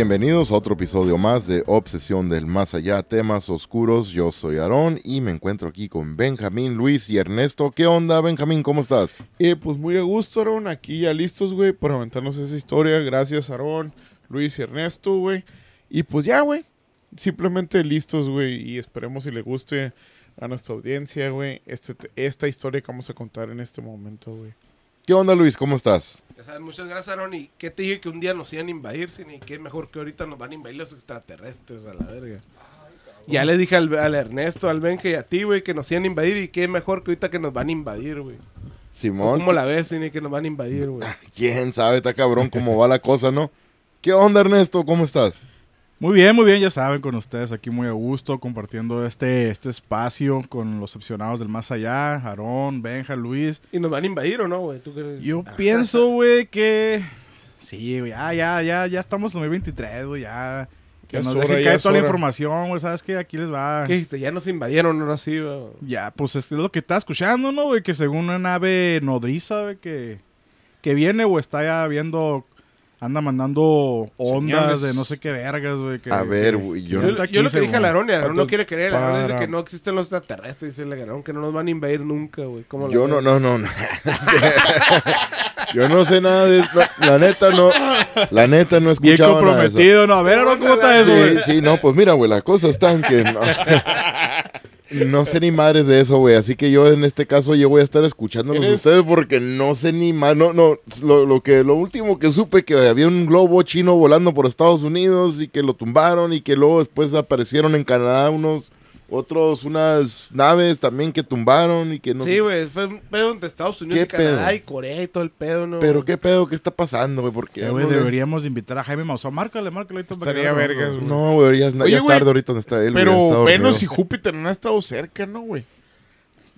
Bienvenidos a otro episodio más de Obsesión del Más Allá, temas oscuros. Yo soy Aarón y me encuentro aquí con Benjamín, Luis y Ernesto. ¿Qué onda, Benjamín? ¿Cómo estás? Eh, pues muy a gusto, Aarón. Aquí ya listos, güey, para aventarnos esa historia. Gracias, Aarón, Luis y Ernesto, güey. Y pues ya, güey. Simplemente listos, güey. Y esperemos si le guste a nuestra audiencia, güey, este, esta historia que vamos a contar en este momento, güey. ¿Qué onda, Luis? ¿Cómo estás? Ya sabes, muchas gracias, Aaron. ¿Y qué te dije que un día nos iban a invadir? Sin y qué mejor que ahorita nos van a invadir los extraterrestres a la verga. ya le dije al, al Ernesto, al Benje y a ti, güey, que nos iban a invadir. Y qué mejor que ahorita que nos van a invadir, güey. Simón. ¿Cómo la ves, Sin que nos van a invadir, güey? ¿Quién sabe? Está cabrón cómo va la cosa, ¿no? ¿Qué onda, Ernesto? ¿Cómo estás? Muy bien, muy bien, ya saben, con ustedes aquí muy a gusto, compartiendo este, este espacio con los opcionados del más allá, Aarón, Benja, Luis. ¿Y nos van a invadir o no, güey? ¿Tú crees? Yo pienso, güey, que... Sí, güey, ya, ya, ya, ya estamos en 2023, güey, ya... Que Ya nos hora, dejen caer toda la información, güey, ¿sabes qué? Aquí les va... ¿Qué dijiste? Ya nos invadieron, ahora sí, güey. Ya, pues es lo que está escuchando, ¿no, güey? Que según una nave nodriza, güey, que, que viene o está ya viendo... Anda mandando ondas Señales. de no sé qué vergas, güey. que- A ver, güey, yo no Yo, yo lo que dije al según. Aarón, y Aarón no quiere creer. Dice para- que no existen los extraterrestres. Dice el Aarón que no nos van a invadir nunca, güey. ¿Cómo la Yo ves? no, no, no. no. yo no sé nada de esto. La neta no. La neta no he Bien escuchado nada de eso. comprometido, ¿no? A ver, Aarón, ¿cómo está eso, güey? Sí, sí, no, pues mira, güey, la cosa está en que no, no sé ni madres de eso, güey. Así que yo en este caso yo voy a estar escuchándolos a ¿Eres- ustedes porque no sé ni más. No, no, lo, lo que, lo último que supe que había un globo chino volando por Estados Unidos y que lo tumbaron y que luego después aparecieron en Canadá unos otros, unas naves también que tumbaron y que no Sí, güey, fue un pedo entre Estados Unidos ¿Qué y Canadá pedo? y Corea y todo el pedo, ¿no? Pero qué pedo, qué está pasando, güey, porque Eh, güey, deberíamos invitar a Jaime Maussan. Márcale, márcale. ahorita Estaría vergas, güey. No, güey, ya, es- tarde ahorita donde está él. Pero. Venus y Júpiter han estado cerca, ¿no, güey?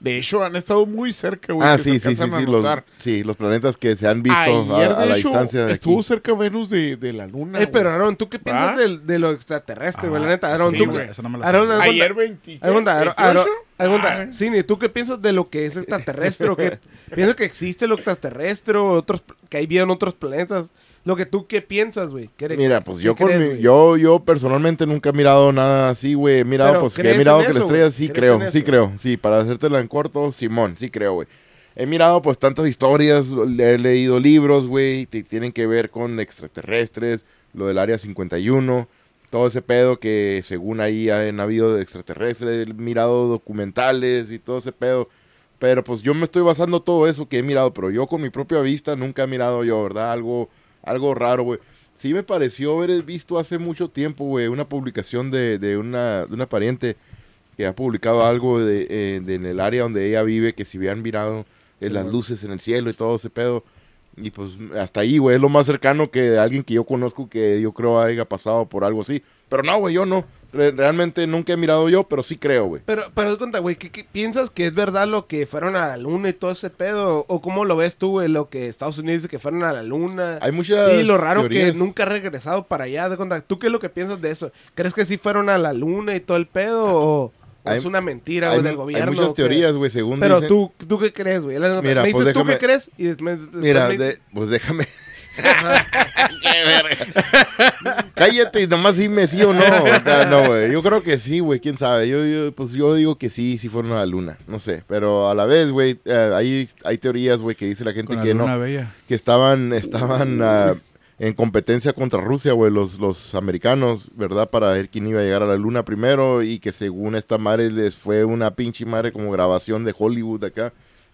De hecho, han estado muy cerca, güey. Ah, sí, se sí, sí, a sí los, sí, los planetas que se han visto a- Ayer, a, de la hecho, distancia de estuvo aquí. cerca Venus de, de la Luna, Eh, pero. Aaron, ¿tú qué piensas ¿Ah? del- de, lo extraterrestre, güey? Ah, la neta, Aaron, sí, tú... güey. Esa no me la Aaron, cuenta- Ayer 20. haz cuenta, Aaron, 28. Aaron, haz cuenta, Ah. Cine, ¿tú qué piensas de lo que es extraterrestre o qué? ¿Piensas que existe lo extraterrestre o otros, que hay vida en otros planetas? Lo que tú, ¿qué piensas, güey? ¿Qué- Mira, pues yo con crees, mi- güey? yo, yo personalmente nunca he mirado nada así, güey. He mirado, Pero, pues que he ¿crees mirado que la eso, estrella güey? sí ¿Crees creo, sí eso? creo. Sí, para hacértela en corto, Simón, sí creo, güey. He mirado pues tantas historias, he leído libros, güey, que tienen que ver con extraterrestres, lo del Área 51, todo ese pedo que según ahí han habido de extraterrestres, he mirado documentales y todo ese pedo. Pero pues yo me estoy basando todo eso que he mirado, pero yo con mi propia vista nunca he mirado yo, ¿verdad? Algo, algo raro, güey. Sí me pareció haber visto hace mucho tiempo, güey, una publicación de, de, una, de una pariente que ha publicado algo de, eh, de en el área donde ella vive, que si habían mirado eh, las luces en el cielo y todo ese pedo. Y pues hasta ahí, güey, es lo más cercano que de alguien que yo conozco que yo creo haya pasado por algo así. Pero no, güey, yo no. Re- realmente nunca he mirado yo, pero sí creo, güey. Pero, pero haz cuenta, güey, ¿qué, qué piensas que es verdad lo que fueron a la luna y todo ese pedo? ¿O cómo lo ves tú, güey, lo que Estados Unidos dice que fueron a la luna? Hay muchas Y lo raro teorías. que nunca ha regresado para allá. De cuenta, ¿Tú qué es lo que piensas de eso? ¿Crees que sí fueron a la luna y todo el pedo? ¿O, o Hay- es una mentira, güey, del gobierno? hay muchas teorías, güey, según Pero dicen. tú, ¿tú qué crees, güey? Mira, me pues dices tú déjame- qué crees y después... después Mira, me- de- pues déjame. Cállate y nomás dime sí o no. No, güey. Yo creo que sí, güey. ¿Quién sabe? Yo, yo, pues yo digo que sí, sí fueron a la luna. No sé. Pero a la vez, güey, eh, hay, hay teorías, güey, que dice la gente Con la que no. bella. Que estaban, estaban ah, en competencia contra Rusia, güey, los, los americanos, ¿verdad? Para ver quién iba a llegar a la luna primero. Y que según esta madre les fue una pinche madre como grabación de Hollywood acá.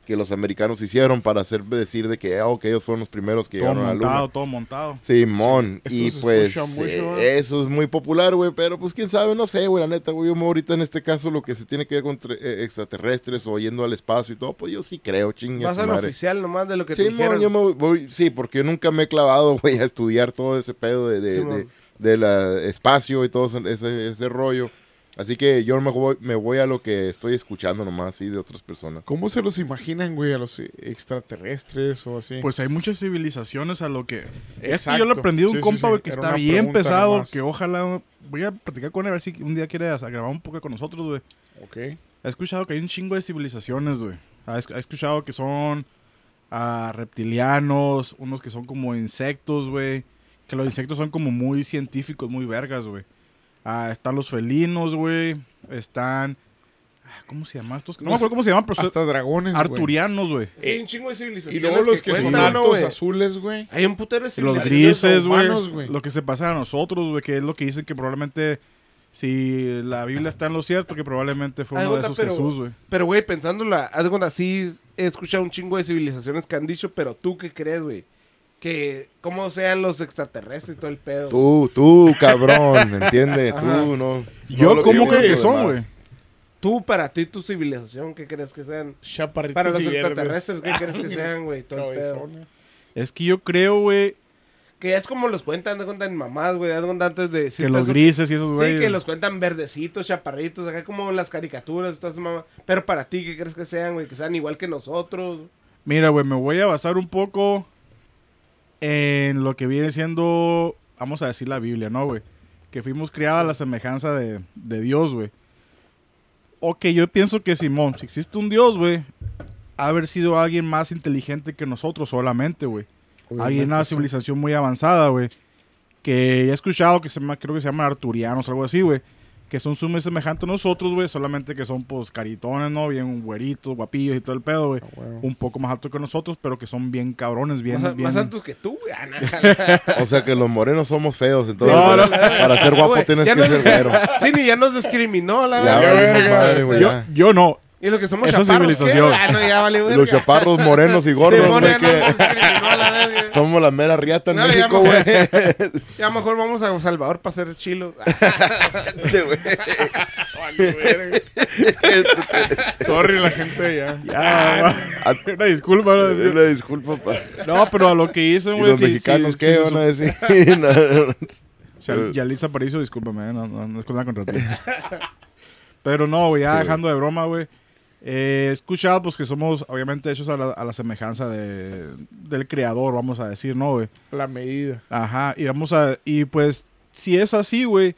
Que los americanos hicieron para hacer decir de que, oh, que ellos fueron los primeros que Todo llegaron a la luna. montado, todo montado. Simón, Sí, y pues mucho, eh, eso es muy popular, güey, pero pues quién sabe, no sé, güey, la neta, güey, yo ahorita en este caso lo que se tiene que ver con eh, extraterrestres o yendo al espacio y todo, pues yo sí creo, chingue Vas al madre. oficial nomás de lo que te Simón, dijeron. yo me voy- voy, sí, porque yo nunca me he clavado, güey, a estudiar todo ese pedo de, de, Simón. de- del espacio y todo ese, ese rollo. Así que yo me voy, me voy a lo que estoy escuchando nomás, sí, de otras personas. ¿Cómo se los imaginan, güey, a los extraterrestres o así? Pues hay muchas civilizaciones a lo que... Es que yo lo aprendí de un Sí, compa, sí. güey, que Era está bien pesado, nomás. que ojalá... Voy a platicar con él a ver si un día quiere grabar un poco con nosotros, güey. Ok. He escuchado que hay un chingo de civilizaciones, güey. He escuchado que son ah, reptilianos, unos que son como insectos, güey. que los insectos son como muy científicos, muy vergas, güey. Ah, están los felinos, güey. Están. ah, ¿Cómo se llaman estos? No me acuerdo cómo se llaman, pero son Hasta dragones, güey. arturianos, güey. Hay un chingo de Y civilizaciones luego los que, son cuentan, ¿no, altos azules, güey. Hay un putero de Los grises, güey. Lo que se pasa a nosotros, güey, que es lo que dicen que probablemente. Si la Biblia está en lo cierto, que probablemente fue uno de esos pero- Jesús, güey. Pero, güey, pensándola, algo así, he escuchado un chingo de civilizaciones que han dicho, pero tú qué crees, güey? Que cómo sean los extraterrestres y todo el pedo. Tú, tú, cabrón, ¿entiendes? Ajá. Tú, no. Yo, no ¿cómo lo que son, güey? Tú, para ti, tu civilización, ¿qué crees que sean? Chaparritos Para los extraterrestres, ¿qué crees que sean, güey? Todo el pedo. Es que yo creo, güey, Que es como los cuentan, de cuentan mamás, güey. Antes de que los grises y esos, güey. Sí, que los cuentan verdecitos, chaparritos, acá como las caricaturas, y todas esas mamás. Pero para ti, ¿qué crees que sean, güey? Que sean igual que nosotros. Mira, güey, me voy a basar un poco en lo que viene siendo, vamos a decir, la Biblia, ¿no, güey? Que fuimos criados a la semejanza de, de Dios, güey. Ok, yo pienso que Simón, si existe un Dios, güey, ha de haber sido alguien más inteligente que nosotros solamente, güey. Alguien, Obviamente, una sí. civilización muy avanzada, güey. Que he escuchado que se llama, creo que se llaman arturianos, algo así, güey. Que son muy semejantes a nosotros, güey. Solamente que son, pues, caritones, ¿no? Bien güeritos, guapillos y todo el pedo, güey. Ah. Un poco más altos que nosotros, pero que son bien cabrones, bien, más, bien... más altos que tú, güey. Ah. O sea que los morenos somos feos, entonces No, para, no. para ser guapo tienes que nos ser güero. Sí, ni ya nos discriminó, la verdad. Yo, yo no. Y los que somos Esa chaparros, civilización. Ah, no, ya vale, verga. Los chaparros morenos y gordos, güey, ya que la somos la mera riata en No, ya México, mejor- güey. Ya mejor vamos a Salvador para ser chilos. Este, güey. Sorry, la gente ya. Ya, una disculpa, ¿no? Una disculpa para... No, pero a lo que ¿Y güey. los sí, mexicanos sí, qué sí, van a decir? No, no, no. sí. Yalitza Aparicio, discúlpame, eh, no, no, no es con nada contra ti. Pero no, güey, ya dejando de broma, güey. Eh, he escuchado, pues, que somos, obviamente, hechos a la, a la semejanza de, del creador, vamos a decir, ¿no, güey? La medida. Ajá, y vamos a... Y pues, si es así, güey,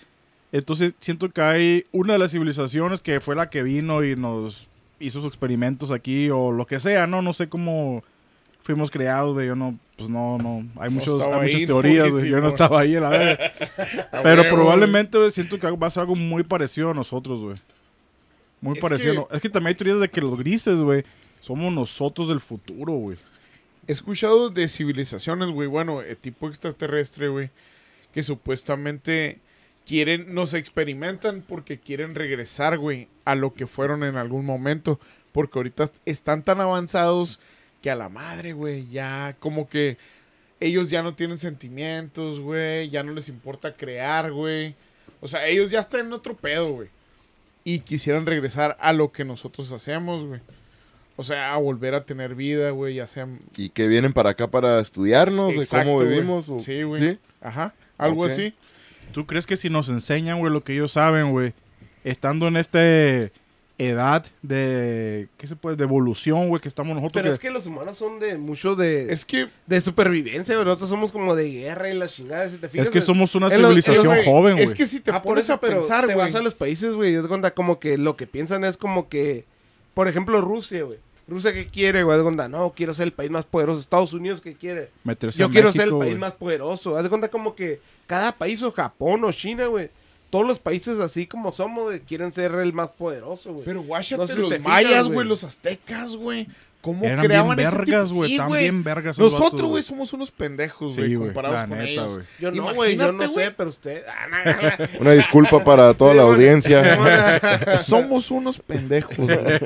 entonces siento que hay una de las civilizaciones que fue la que vino y nos hizo sus experimentos aquí o lo que sea, ¿no? No sé cómo fuimos creados, güey. Yo no, pues no, no. Hay, muchos, hay muchas ahí, teorías, güey. Yo no estaba ahí, la verdad. Pero probablemente, güey, siento que va a ser algo muy parecido a nosotros, güey. Muy Es parecido. Es que también hay teorías de que los grises, güey, somos nosotros del futuro, güey. He escuchado de civilizaciones, güey, bueno, eh, tipo extraterrestre, güey, que supuestamente quieren, nos experimentan porque quieren regresar, güey, a lo que fueron en algún momento. Porque ahorita están tan avanzados que a la madre, güey, ya como que ellos ya no tienen sentimientos, güey, ya no les importa crear, güey. O sea, ellos ya están en otro pedo, güey. Y quisieran regresar a lo que nosotros hacemos, güey. O sea, a volver a tener vida, güey, ya sea ¿Y que vienen para acá para estudiarnos de Exacto, cómo güey. vivimos? o- Sí, güey. ¿Sí? Ajá, algo así. ¿Tú crees que si nos enseñan, güey, lo que ellos saben, güey, estando en esta edad de, ¿qué se puede? De evolución, güey, que estamos nosotros. Pero que- es que los humanos son de mucho de, Es que de supervivencia, güey. Nosotros somos como de guerra y la chingada. Si te fijas, Es que somos una los- civilización joven, güey. Es que si te Ah, pones eso, a pensar, te güey. vas a los países, güey. Yo te cuenta como que lo que piensan es como que, por ejemplo, Rusia, güey. Rusia, ¿qué quiere, güey? De cuenta, no, quiero ser el país más poderoso. Estados Unidos, ¿qué quiere? Meterse Yo quiero México, ser el país más poderoso. Haz de cuenta como que cada país, o Japón o China, güey. Todos los países así como somos, quieren ser el más poderoso, güey. Pero guáchate No sé si los mayas, güey. los aztecas, güey. ¿Cómo Eran bien creaban tipo? vergas, güey. Sí, bien vergas. Nosotros, güey, somos unos pendejos, güey, Sí, comparados La con neta, ellos. Yo no, güey, yo no güey. sé, pero usted... Ah. Una disculpa para toda la audiencia. Somos unos pendejos, güey.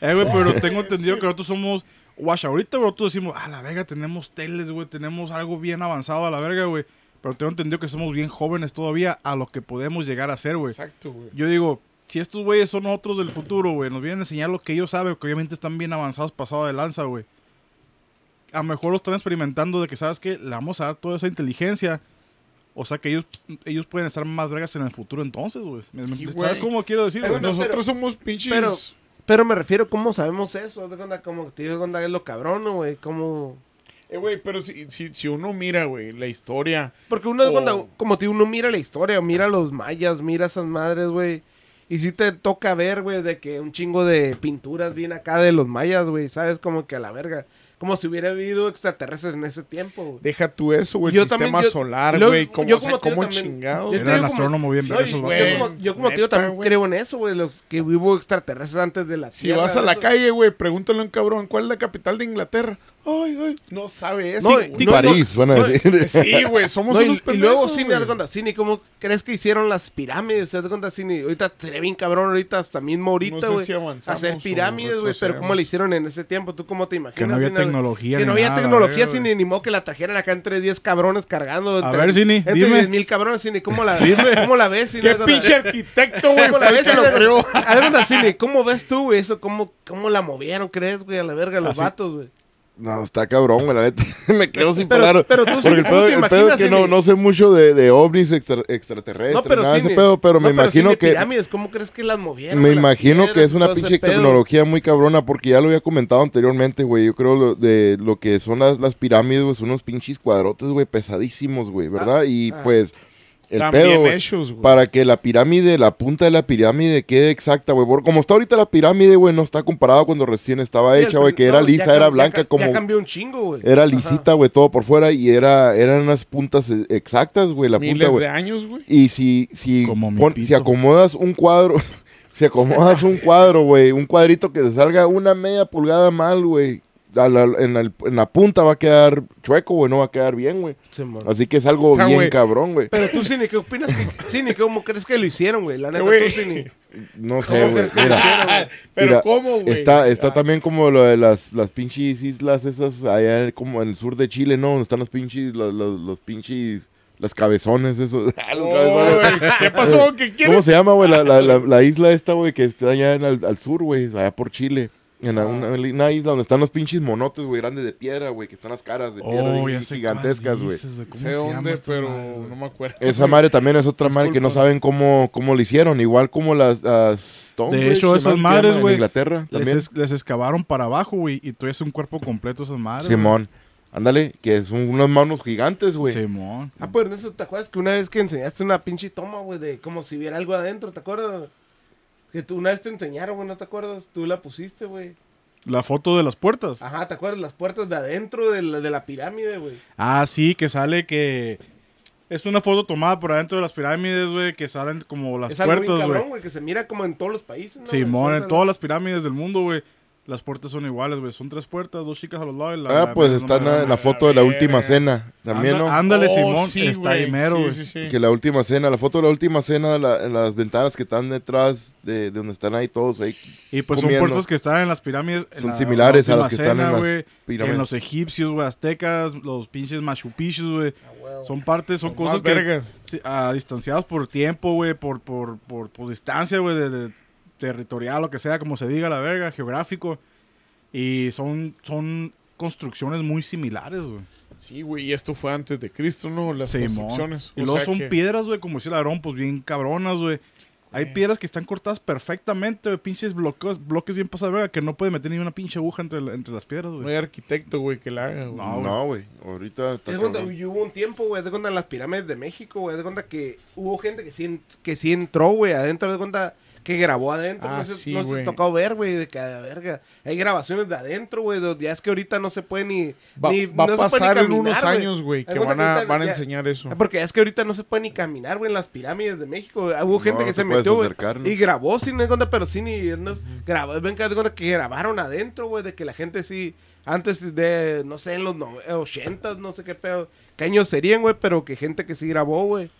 Eh, güey, pero tengo entendido que nosotros somos. Guacha, ahorita güey, nosotros decimos, a la verga, tenemos teles, güey, tenemos algo bien avanzado a la verga, güey. Pero tengo entendido que somos bien jóvenes todavía a lo que podemos llegar a ser, güey. Exacto, güey. Yo digo, si estos güeyes son otros del futuro, güey, nos vienen a enseñar lo que ellos saben, que obviamente están bien avanzados, pasado de lanza, güey. A lo mejor lo están experimentando de que, ¿sabes qué? Le vamos a dar toda esa inteligencia. O sea que ellos, ellos pueden estar más vergas en el futuro entonces, güey. ¿Me- me- Sí, ¿Sabes cómo quiero decir, güey? bueno, Nosotros pero- somos pinches... pero- Pero me refiero, ¿cómo sabemos eso? Como te digo, es lo cabrón, ¿no, güey. ¿Cómo...? Eh, güey, pero si, si, si uno mira, güey, la historia... Porque uno, O- cuando, como te digo, uno mira la historia, mira a los mayas, mira a esas madres, güey. Y si te toca ver, güey, de que un chingo de pinturas viene acá de los mayas, güey, ¿sabes? Como que a la verga. Como si hubiera habido extraterrestres en ese tiempo, güey. Deja tú eso, güey. Yo El sistema también, yo- solar, güey. Como, yo o sea, cómo también- chingados. yo Era el como- astrónomo bien Sí, verga esos güey. Yo como, yo como tío también güey. creo en eso, güey, los que hubo extraterrestres antes de la Si Tierra. vas a la eso. calle, güey, pregúntale a un cabrón, ¿cuál es la capital de Inglaterra? Ay, ay, no sabe eso, No, París, van a decir. Sí, güey, somos No, y, unos y luego, pendejos, Cine, haz cuenta, Cine, ¿cómo crees que hicieron las pirámides? Haz cuenta, Cine, ahorita sería bien cabrón, ahorita, hasta mismo No ahorita, sé güey. si hacer pirámides, güey, pero. ¿cómo le hicieron en ese tiempo? ¿Tú cómo te imaginas? Que no había Cine? tecnología Que ni no había nada, tecnología. Cine, ni modo que la trajeran acá entre 10 cabrones cargando. A entre- ver, Cine, Entre dime. 10 mil cabrones, Cine, ¿cómo la, ¿cómo la ves, Cine? Qué pinche arquitecto, güey, ¿Cómo la ves, lo. Haz de cuenta, Cine, ¿cómo ves tú, güey, eso? ¿Cómo, ¿Cómo la movieron, crees, güey, a la verga, los Así. vatos, güey? No, está cabrón, güey, la neta. Me quedo sin palabras. pero tú sí, Porque el ¿cómo pedo, te el pedo es que no, no sé mucho de, de ovnis extra- extraterrestres, No, pero nada de Cine, ese pedo, pero me no, imagino que... pirámides, ¿cómo crees que las movieron? Me las imagino que es una pinche tecnología muy cabrona, porque ya lo había comentado anteriormente, güey. Yo creo lo, de lo que son las, las pirámides, güey, son unos pinches cuadrotes, güey, pesadísimos, güey, ¿verdad? y ah. pues, el También pedo, güey, hechos, güey. para que la pirámide, la punta de la pirámide quede exacta, güey. Como está ahorita la pirámide, güey, no está comparado cuando recién estaba Sí, hecha, güey, que no, era ya lisa, era ya blanca ca- como... Ya cambió un chingo, güey. Era lisita, güey, todo por fuera y era, eran unas puntas eh, exactas, güey, la punta, güey. de años, güey. Y si, si, Como pon- si acomodas un cuadro, si acomodas un cuadro, güey, un cuadrito que te salga una media pulgada mal, güey, a la- en, la, en la punta va a quedar chueco, güey, no va a quedar bien, güey. Así que es algo bien cabrón, güey. Pero tú, Cine, ¿qué opinas? Que, Cine, ¿cómo crees que lo hicieron, güey? La neta, tú, Cine. No sé, ¿Cómo güey. Mira? Pero Mira, ¿cómo, güey? está, está Ah, también como lo de las, las pinches islas esas allá como en el sur de Chile, ¿no? Donde están los pinches, los, los, los pinches, las cabezones, oh, güey, ¿Qué pasó? ¿Qué ¿Cómo se llama, güey? La, la, la, la isla esta, güey, que está allá en al, al sur, güey, allá por Chile. En la- una, una isla donde están los pinches monotes, güey, grandes de piedra, güey, que están las caras de piedra Oh, gigantescas, güey. dices, ¿Cómo sé dónde, pero madre, güey? no me acuerdo. Esa madre también es otra madre que no Disculpa. saben cómo, cómo lo hicieron. Igual como las, las Stonebridge, hecho, se esas madres, llaman, en güey, Inglaterra Les, también. es- les excavaron para abajo, güey, y todavía es un cuerpo completo esas madres. güey. Simón. Ándale, que son unos manos gigantes, güey. Simón. Ah, pues eso, ¿te acuerdas que una vez que enseñaste una pinche toma, güey, de como si hubiera algo adentro, ¿te acuerdas? Que tú una vez te enseñaron, güey, ¿no te acuerdas? Tú la pusiste, güey. La foto de las puertas. Ajá, ¿te acuerdas? Las puertas de adentro de la, de la pirámide, güey. Ah, sí, que sale que... Es una foto tomada por adentro de las pirámides, güey, que salen como las es puertas, güey. cabrón, güey, que se mira como en todos los países, ¿no? Simón, en Las todas las pirámides del mundo, güey. Las puertas son iguales, güey. Son tres puertas, dos chicas a los lados. y la- Ah, la- pues está en la, en la foto de la última cena. También, Anda- ¿no? Ándale, Oh, Simón. sí, está ahí mero, güey. sí, sí. Que la última cena, la foto de la última cena, las ventanas que están detrás de, de donde están ahí todos ahí. Y pues comiendo. son puertas que están en las pirámides. en Son la- similares la a las última que están en cena, las pirámides. En los egipcios, güey, aztecas, los pinches Machu Picchu, güey. Son partes, son cosas que... sí, ah, distanciados por tiempo, güey, por, por, por, por distancia, güey, de, de territorial, lo que sea, como se diga, la verga, geográfico. Y son, son construcciones muy similares, güey. Sí, güey, y esto fue antes de Cristo, ¿no? Las construcciones. Y O luego sea son que- piedras, güey, como decía Ladrón, pues bien cabronas, güey. Hay piedras que están cortadas perfectamente, güey, pinches bloques, bloques bien pasados, verga, que no puede meter ni una pinche aguja entre, la- entre las piedras, No hay güey. arquitecto, güey, que la haga, güey. No, No, güey. Ahorita está cabrón. y hubo un tiempo, güey, de cuenta en las pirámides de México, güey, de cuenta que hubo gente que sí, que sí entró, güey, adentro, de cuenta que grabó adentro, Ah, no, se, sí, no se tocó ver, güey, de cada verga. Hay grabaciones de adentro, güey, ya es que ahorita no se puede ni... Va, ni- va no a se puede ni pasar en unos años, güey, que van a, van a ya- enseñar eso. Ah, Porque es que ahorita no se puede ni caminar, güey, en las pirámides de México. güey. Hubo gente que se metió, güey, acercar, ¿no? y grabó sin cuenta, pero sí ni no es- grabó, ven que que grabaron adentro, güey, de que la gente sí antes de no sé, en los no, 80 no sé qué pedo, qué años serían, güey, pero que gente que sí grabó, güey.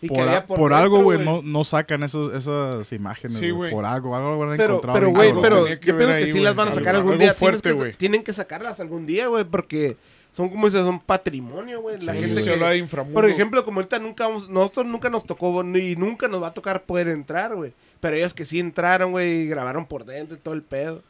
Y Por, había a- por dentro, algo, güey, no, no sacan esos, esas imágenes, Sí, güey. Por algo, algo van a Pero, encontrar. pero, güey, pero yo pienso que sí las van a algo- sacar algún algo día. fuerte, Tienes que- güey. tienen que sacarlas algún día, güey, porque son como dices, son patrimonio, güey. La Sí, gente Eso se que- habla de inframundo. Por ejemplo, como ahorita nunca vamos, nosotros nunca nos tocó ni nunca nos va a tocar poder entrar, güey. Pero ellos que sí entraron, güey, y grabaron por dentro y todo el pedo.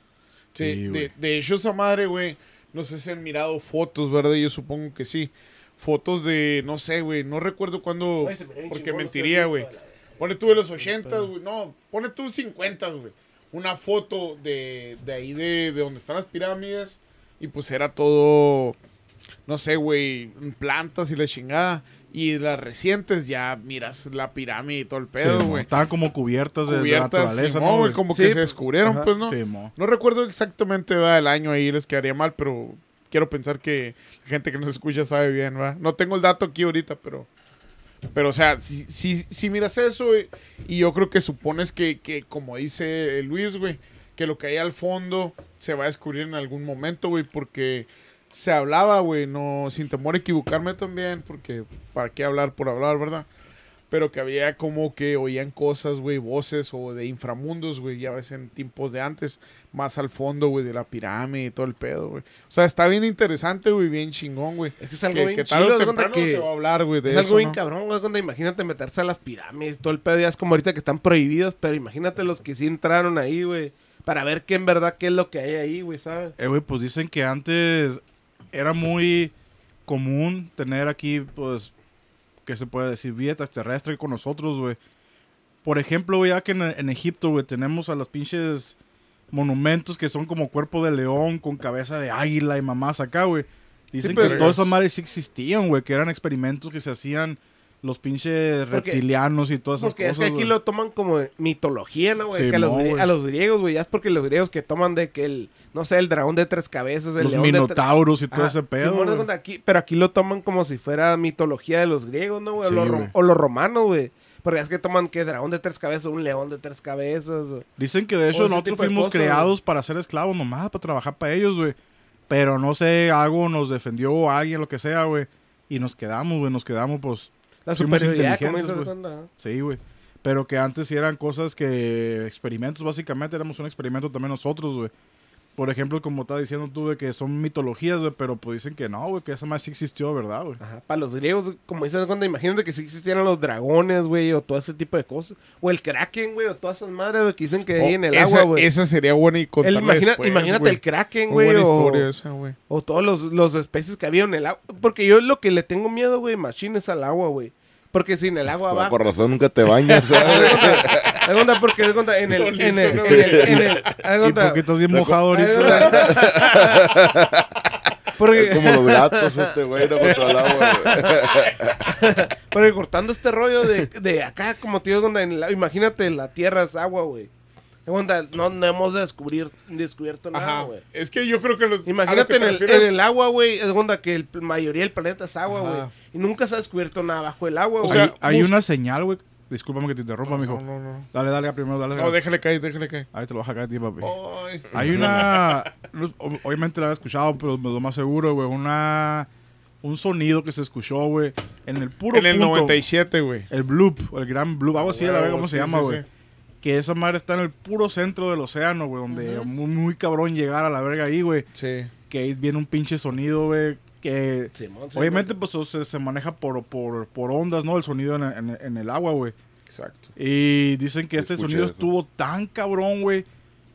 Sí, Sí, de, güey. de hecho, esa madre, güey, no sé si han mirado fotos, ¿verdad? Yo supongo que sí. Fotos de, no sé, güey, no recuerdo cuándo, porque mentiría, güey. la- Pone tú de los 80, güey, no, pone tú 50, güey. Una foto de, de ahí de, de donde están las pirámides y pues era todo, no sé, güey, plantas y la chingada. Y las recientes ya miras la pirámide y todo el Sí, pedo, güey. Estaban como cubiertas de, de Cubiertas, naturaleza, Simón, ¿no, como Sí, que se descubrieron, ajá. pues, ¿no? Sí, mo. No recuerdo exactamente ¿verdad? el año ahí, les quedaría mal, pero quiero pensar que la gente que nos escucha sabe bien, ¿verdad? No tengo el dato aquí ahorita, pero... Pero, o sea, si, si, si miras eso, güey, y yo creo que supones que, que, como dice Luis, güey, que lo que hay al fondo se va a descubrir en algún momento, güey, porque se hablaba, güey, no, sin temor a equivocarme también, porque para qué hablar por hablar, ¿verdad? Pero que había como que oían cosas, güey, voces o de inframundos, güey, ya ves en tiempos de antes, más al fondo, güey, de la pirámide y todo el pedo, güey. O sea, está bien interesante, güey, bien chingón, güey. Es que es algo Que, bien que tarde chido, o temprano que- se va a hablar, güey, de Es eso, algo bien ¿no? cabrón, güey, cuando imagínate meterse a las pirámides, todo el pedo ya es como ahorita que están prohibidos, pero imagínate los que sí entraron ahí, güey, para ver qué en verdad qué es lo que hay ahí, güey, ¿sabes? Eh, güey, pues dicen que antes era muy común tener aquí, pues, ¿qué se puede decir? Vida extraterrestre con nosotros, güey. Por ejemplo, ya que en, en Egipto, güey, tenemos a los pinches monumentos que son como cuerpo de león con cabeza de águila y mamás acá, güey. Dicen pero que todas es- esas madres sí existían, güey, que eran experimentos que se hacían los pinches Porque- reptilianos y todas esas Porque es cosas. que aquí lo toman como mitología, ¿no, güey? Sí, a los, a griegos, güey, ya es porque los griegos que toman de que el, no sé, el dragón de tres cabezas, el Los león de minotauros y todo Ajá, ese pedo. Aquí, pero aquí lo toman como si fuera mitología de los griegos, ¿no, güey? Sí, o, los o romanos, güey. Porque es que toman que dragón de tres cabezas, un león de tres cabezas. Dicen que de hecho nosotros de fuimos cosas, creados para ser esclavos nomás, para trabajar para ellos, güey. Pero no sé, algo nos defendió alguien, lo que sea, güey. Y nos quedamos, güey, nos quedamos, pues, La superioridad, güey. cuenta, sí, güey. Pero que antes sí eran cosas que, experimentos, básicamente, éramos un experimento también nosotros, güey. Por ejemplo, como estás diciendo tú, de que son mitologías, güey, pero pues dicen que no, güey, que esa más sí existió, ¿verdad, güey? Ajá, para los griegos, como dices, cuando imagínate que sí existieran los dragones, güey, o todo ese tipo de cosas. O el kraken, güey, o todas esas madres, güey, que dicen que hay en el Oh, esa, agua, güey. Esa sería buena y El- contarla imagina- después, imagínate el kraken, güey, buena o, historia esa, güey. o todos los, los especies que había en el agua. Porque yo lo que le tengo miedo, güey, machine es al agua, güey. Porque sin el agua Por, abajo... por razón nunca te bañas, ¿sabes? cuenta, porque en el, en el, en el, en el, ¿Y cuenta- por qué estás bien mojado ahorita? Porque, Como los gatos, este güey, no contra el agua, güey. porque cortando este rollo de, de acá, como tío, donde en la- imagínate, la tierra es agua, güey. Onda, No, no hemos descubrir, descubierto nada, güey. Es que yo creo que los. Imagínate que en el, refieres- en el agua, güey. Es onda que la mayoría del planeta es agua, güey. Y nunca se ha descubierto nada bajo el agua, O güey. sea, hay hay una señal, güey. Discúlpame que te interrumpa, No, mijo. no, no. Dale, dale, primero, dale. No, dale. déjale caer, déjale caer. Ahí te lo vas a caer a ti, papi. Ay. Hay una. no, ob- Obviamente la he escuchado, pero me lo más seguro, güey. Una. Un sonido que se escuchó, güey. En el puro En el punto. 97, güey. El bloop, el gran bloop. Algo así, a la verga, ¿cómo se llama, güey? sí. Que esa madre está en el puro centro del océano, güey. Donde muy, muy cabrón llegar a la verga ahí, güey. Sí. Que ahí viene un pinche sonido, güey. Que. Simón, sí, Obviamente, pues se, se maneja por, por, por ondas, ¿no? El sonido en, en- en el agua, güey. Exacto. Y dicen que Sí, este sonido eso. estuvo tan cabrón, güey.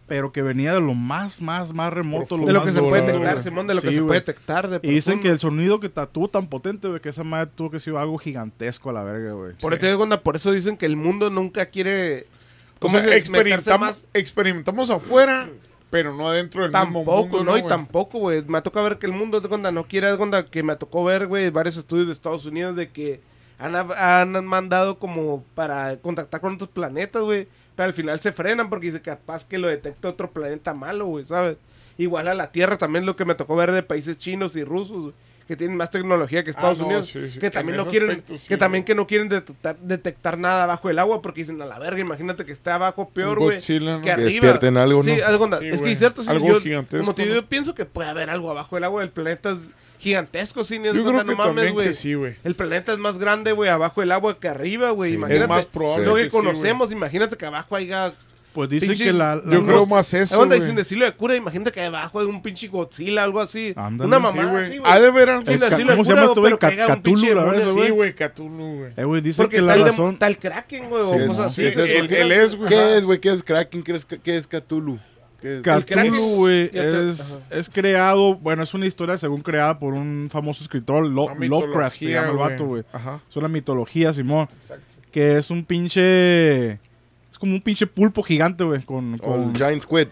Pero que venía de lo más, más, más remoto. Profundo. De lo más que se puede detectar. Simón, de lo que Sí, se puede detectar. De Y dicen que el sonido que tuvo tan potente, güey, que esa madre tuvo que ser algo gigantesco a la verga, güey. Por, eso, onda, por eso dicen que el mundo nunca quiere. O ¿cómo sea, se? Meterse experimentamos, más. experimentamos afuera, pero no adentro del mismo Tampoco, mundo. ¿no? y güey? tampoco, güey. Me toca ver que el mundo, de onda, no quiere, de onda, que me tocó ver, güey, varios estudios de Estados Unidos de que han, han mandado como para contactar con otros planetas, güey. Pero al final se frenan porque dice capaz que lo detecta otro planeta malo, güey, ¿sabes? Igual a la Tierra también lo que me tocó ver de países chinos y rusos, güey, que tienen más tecnología que Estados Ah, no, Unidos, sí, sí. que también no quieren, aspecto, sí, que también que no quieren detectar, detectar nada bajo el agua porque dicen a la verga, imagínate que esté abajo peor, güey, ¿no? que Que arriba. despierten algo, ¿no? Sí, es que es cierto, Algo yo, gigantesco, como te digo, yo pienso que puede haber algo abajo del agua, el planeta es gigantesco, sí, ni haz de Yo creo que no mames, güey. El planeta es más grande, güey, abajo del agua que arriba, güey. Imagínate. Es más probable Lo que conocemos, imagínate que abajo haya. Pues dicen que la. la- Yo creo más eso, ¿Dónde güey. dicen decirlo de cura? Imagínate que abajo hay un pinche Godzilla, algo así. Ándale, Una mamá, güey. güey. Ha de ver algo. Sin decirlo de ¿cómo se cura, llama güey? pero Cthulhu, la verdad, así. Sí, güey, Cthulhu, güey. Eh, güey, dicen Porque que la tal, razón. tal Kraken, güey, o cosas así. ¿qué es? Él, güey. ¿Qué es, güey? ¿Qué es Kraken? ¿Qué es, Cthulhu? ¿Qué es? El Kraken- Cthulhu, güey, es, creado, bueno, es una historia según creada por un famoso escritor, Lo- Lovecraft, se llama el vato, güey. Ajá. Es una mitología, Simón, Exacto. que es un pinche, como un pinche pulpo gigante, güey, con, O con el Giant Squid.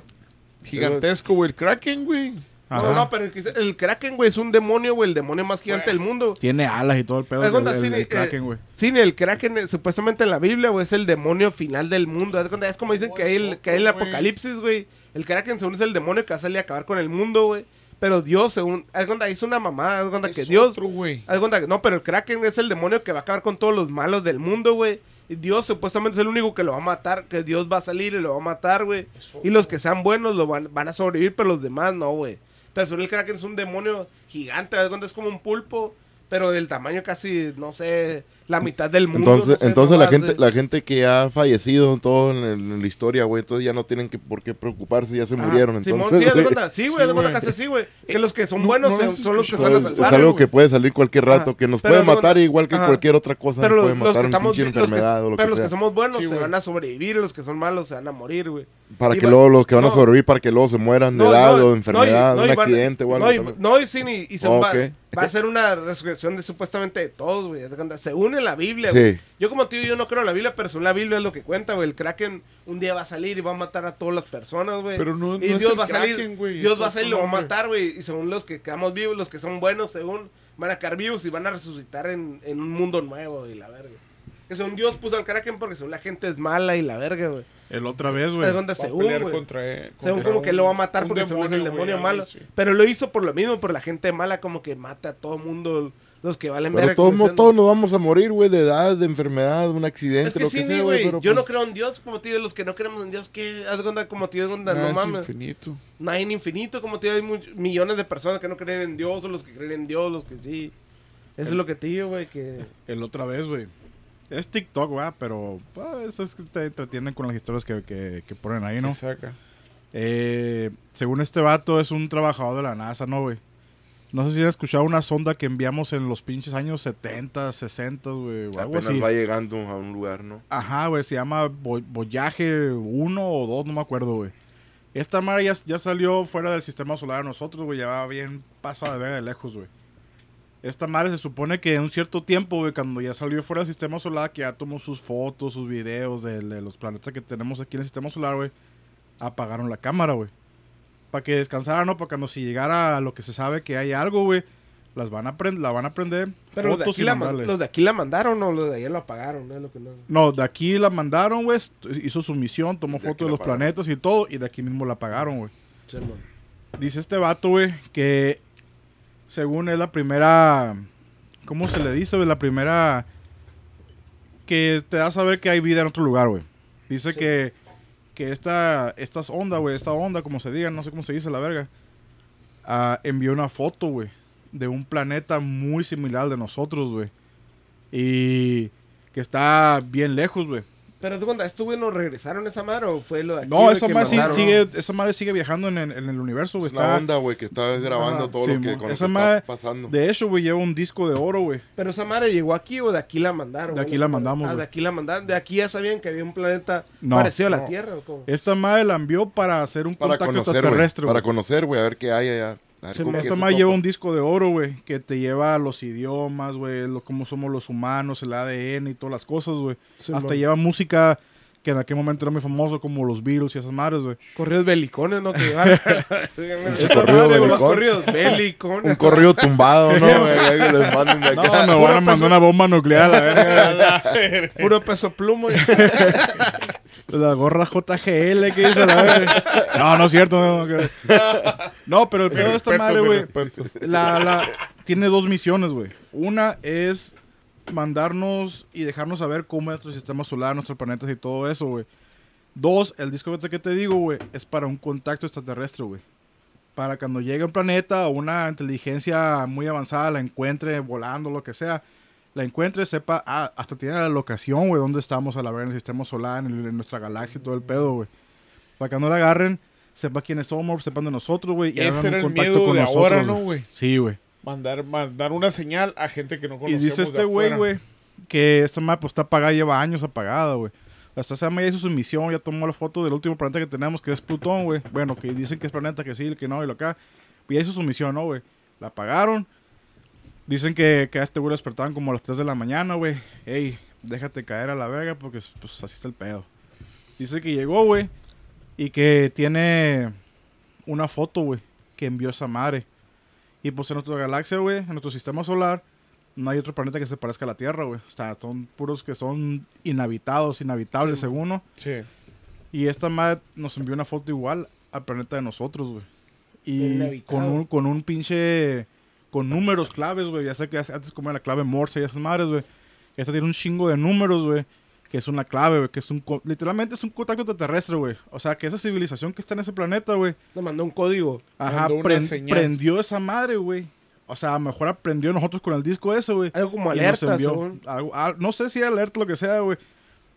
Gigantesco, güey. El Kraken, güey. ajá. No, no, pero el, que- el Kraken, güey, es un demonio, güey, el demonio más gigante del mundo. tiene alas y todo el pedo cuenta, del eh, Kraken, güey. Sí, el Kraken, eh, supuestamente en la Biblia, güey, es el demonio final del mundo. Es como dicen que hay el, que hay el apocalipsis, güey. El Kraken, según es el demonio que va a salir a acabar con el mundo, güey. Pero Dios, según. Haz cuenta, hizo una mamada. Haz cuenta que Es Dios. otro, güey. haz cuenta que- no, pero el Kraken es el demonio que va a acabar con todos los malos del mundo, güey. Dios supuestamente es el único que lo va a matar. Que Dios va a salir y lo va a matar, güey. Y los que sean buenos lo van, van a sobrevivir, pero los demás no, güey. Pero el Kraken es un demonio gigante. Cuenta, es como un pulpo. Pero del tamaño casi, no sé, la mitad del mundo. Entonces, no sé, entonces no la gente, eh. la gente que ha fallecido en todo en, el- en la historia, güey, entonces ya no tienen que por qué preocuparse, ya se Ajá. murieren. Simón, Entonces, sí, de cuenta, sí, güey, de Sí, cuenta güey. que así, güey. Que los que son No- buenos no son- los que son a es, es salvar. algo que puede salir cualquier rato, Ajá. que nos Pero puede no- matar igual que ajá. cualquier otra cosa, Pero nos los, puede los matar una pinche los enfermedad o lo pero que los sea. que somos buenos Sí, se van a sobrevivir, los que son malos se van a morir, güey. Para que luego los que van a sobrevivir, para que luego se mueran de edad o enfermedad, un accidente o algo. No, y, también. no, y sí, ni- y se va, a ser una resurrección de supuestamente de todos, güey. cuenta, Según en la Biblia, Sí. Yo como tío, yo no creo en la Biblia, pero según la Biblia es lo que cuenta, güey. El Kraken un día va a salir y va a matar a todas las personas, güey. Pero no- y no es Dios el va a salir, Kraken, güey, Dios va a salir y lo va a matar, güey. Y según los que quedamos vivos, los que son buenos, según van a quedar vivos y van a resucitar en, en un mundo nuevo y la verga. Que según Dios puso al Kraken porque según la gente es mala y la verga, güey. El otra vez, güey. según. Según como que lo va a matar porque según es el demonio malo. Pero lo hizo por lo mismo, por la gente mala como que mata a todo mundo, los que valen Pero verga, todos, todos nos vamos a morir, güey, de edad, de enfermedad, de un accidente, Es que lo sí, que sea, güey. Yo pues- no creo en Dios, como tío, los que no creemos en Dios, ¿qué? Haz cuenta como tío, onda, No, no, es mames. infinito. No hay en infinito, como tío, hay much- millones de personas que no creen en Dios, o los que creen en Dios, los que sí. Eso es lo que te digo, güey, que... El otra vez, güey. Es TikTok, güey, pero pues, eso es que te entretienen con las historias que, que, que ponen ahí, ¿no? Que saca. Eh, según este vato, es un trabajador de la NASA, ¿no, güey? No sé si han escuchado una sonda que enviamos en los pinches años 70, 60, güey, o Apenas así. va llegando a un lugar, ¿no? Ajá, güey, se llama Vo- Voyaje 1 o 2, no me acuerdo, güey. Esta madre ya, ya salió fuera del sistema solar de nosotros, güey, ya va bien pasada de verga de lejos, güey. Esta madre se supone que en un cierto tiempo, güey, cuando ya salió fuera del sistema solar, que ya tomó sus fotos, sus videos de, de los planetas que tenemos aquí en el sistema solar, güey, apagaron la cámara, güey. Para que descansara, ¿no? Para cuando si llegara a lo que se sabe que hay algo, güey, las van a la van a prender. Pero los de, aquí la, los de aquí la mandaron o los de allá lo apagaron, ¿no? Es lo que no... No, de aquí la mandaron, güey. Hizo su misión, tomó De fotos de la los pagaron. planetas y todo. Y de aquí mismo la pagaron, güey. Dice este vato, güey, que según es la primera. ¿Cómo se le dice, güey? La primera. Que te da a saber que hay vida en otro lugar, güey. Dice Sí. que. Que esta. Estas ondas, güey. Esta onda, como se diga, no sé cómo se dice la verga. ah, envió una foto, güey. De un planeta muy similar al de nosotros, güey. Y. Que está bien lejos, güey. Pero tú cuenta, ¿estos güey nos regresaron esa madre o fue lo de aquí? No, esa que madre, sí- sigue, esa madre sigue viajando en, el- en el universo, güey. Es una Está- onda, güey, que está grabando Ajá. todo Sí, lo que, con lo esa que madre- está pasando. De hecho, güey, lleva un disco de oro, güey. Pero esa madre llegó aquí o de aquí la mandaron. De aquí la mandamos, Ah, de aquí la mandaron. De aquí ya sabían que había un planeta No. parecido a la No. Tierra. ¿o cómo? Esta madre la envió para hacer un para contacto conocer, Para conocer, güey, a ver qué hay allá. A mo- qué Esta se madre lleva un disco de oro, güey, que te lleva los idiomas, güey, lo, cómo somos los humanos, el ADN y todas las cosas, güey. Sí, Hasta lleva música que en aquel momento era muy famoso, como los Beatles y esas madres, güey. Corridos belicones, ¿no? Que llevaron. Esta corrido belicón. corridos belicones. Un corrido tumbado, ¿no? güey? Ahí que les manden de No, acá. me van a mandar una bomba nuclear, la verga. Puro peso plumo. La gorra JGL que dice la verga. No, no es cierto. No, que- no pero el pedo de esta madre, güey. La, la, tiene dos misiones, güey. Una es mandarnos y dejarnos saber cómo es nuestro sistema solar, nuestros planetas y todo eso, güey. Dos, el disco que te digo, güey, es para un contacto extraterrestre, güey. Para cuando llegue un planeta o una inteligencia muy avanzada la encuentre volando, lo que sea, la encuentre, sepa, ah, hasta tiene la locación, güey, dónde estamos a la ver en el sistema solar, en, el- en nuestra galaxia y todo el pedo, güey. Para que no la agarren, sepa quiénes somos, sepan de nosotros, güey. y hagan Ese un era el contacto miedo con de nosotros, ahora, ¿no, güey. güey? Sí, güey. Mandar, mandar una señal a gente que no Y conocemos dice de este güey, güey, que esta madre pues está apagada, lleva años apagada, güey. Hasta esa madre ya hizo su misión, ya tomó la foto del último planeta que tenemos, que es Plutón, güey. Bueno, que dicen que es planeta, que sí, que no, y lo acá. Ya hizo su misión, ¿no, güey? La apagaron. Dicen que, que a este güey lo despertaban como a las 3 de la mañana, güey. Ey, déjate caer a la verga porque pues así está el pedo. Dice que llegó, güey, y que tiene una foto, güey, que envió esa madre. Y pues en nuestra galaxia, güey, en nuestro sistema solar, no hay otro planeta que se parezca a la Tierra, güey. O sea, son puros que son inhabitados, inhabitables, Sí. según uno. Sí. Y esta madre nos envió una foto igual al planeta de nosotros, güey. y con un, con un pinche, con números claves, güey. Ya sé que antes como era la clave Morse y esas madres, güey. Esta tiene un chingo de números, güey. Que es una clave, güey. Que es un, co- literalmente es un contacto extraterrestre, güey. O sea, que esa civilización que está en ese planeta, güey. Le mandó un código. Ajá, Mandó una pren- señal. prendió esa madre, güey. O sea, a lo mejor aprendió nosotros con el disco ese, güey. Algo como alerta, envió según. algo- ah, no sé si alerta lo que sea, güey.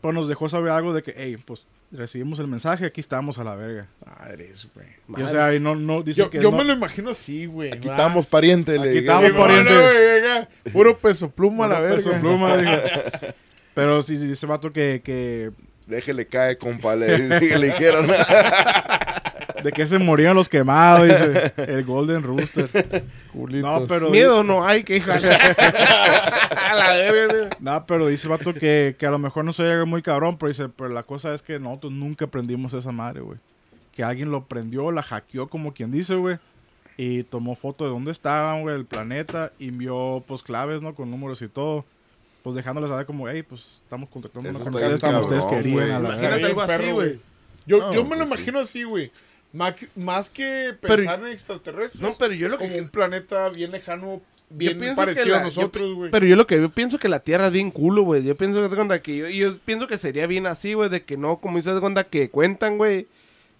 Pero nos dejó saber algo de que, hey, pues recibimos el mensaje, aquí estamos a la verga. Madres, güey. O sea, y no, no, dice Yo, que yo no- me lo imagino así, güey. Aquí va. estamos, pariente. le Aquí estamos, Llegó, güey. pariente. Puro peso pluma a la verga. peso pluma. Pero sí, sí, ese vato que, que Déjele caer, compa. Le, le dijeron. de que se morían los quemados, dice el Golden Rooster. Culitos. No, pero Miedo no hay, que hija. No, pero dice vato que, que a lo mejor no se llega muy cabrón, pero dice, pero la cosa es que nosotros nunca prendimos esa madre, güey. Que alguien lo prendió, la hackeó como quien dice, güey. Y tomó foto de dónde estaban, güey, el planeta. Y envió, pues, claves, ¿no? Con números y todo. Pues dejándoles saber como, hey, pues, estamos contactando Eso con ustedes como ustedes querían. güey. a la Imagínate verga. Imagínate algo bien así, perro, güey. Yo, No, yo me lo pues sí. imagino así, güey. Más, más que Pero- pensar en extraterrestres. No, pero yo lo como que... un planeta bien lejano, bien parecido la- a nosotros, güey. Pero yo lo que yo pienso que la Tierra es bien culo, güey. Yo pienso que, que yo, yo pienso que sería bien así, güey, de que no, como dices, cuenta que cuentan, güey.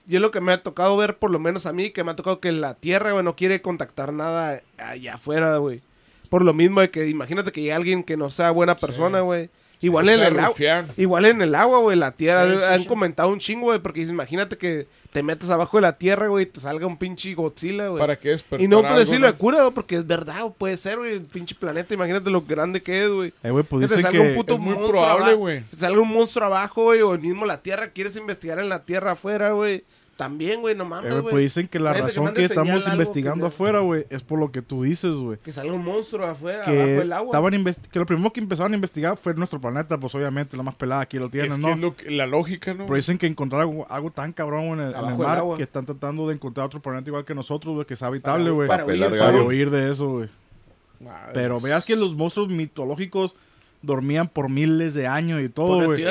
Yo lo que me ha tocado ver, por lo menos a mí, que me ha tocado que la Tierra, güey, no quiere contactar nada allá afuera, güey. Por lo mismo de que imagínate que hay alguien que no sea buena persona, güey. Igual en el agua. Igual en el agua, güey, la tierra. Sí, han comentado un chingo, güey, porque imagínate que te metes abajo de la tierra, güey, y te salga un pinche Godzilla, güey. ¿Para qué despertar Y no algo, decirlo de cura, güey, porque es verdad, puede ser, güey, el pinche planeta. Imagínate lo grande que es, güey. Eh, güey, pues Que te un puto es muy probable, güey. Te salga un monstruo abajo, güey, o mismo la tierra. Quieres investigar en la tierra afuera, güey. También, güey, no eh, mames, güey, pues dicen que la Imagínate razón que estamos investigando que no- afuera, güey, es por lo que tú dices, güey. Que salga un monstruo afuera, abajo que del agua. estaban investi- que lo primero que empezaron a investigar fue nuestro planeta, pues obviamente la más pelada aquí lo tienen, Es que ¿no? es lo que- la lógica, ¿no? Pero dicen que encontrar algo, algo tan cabrón en el, en el Abajo mar agua. que están tratando de encontrar otro planeta igual que nosotros, güey, que sea habitable, güey. para huir, para Para gallo. huir de eso, güey. Pero veas que los monstruos mitológicos dormían por miles de años y todo, güey.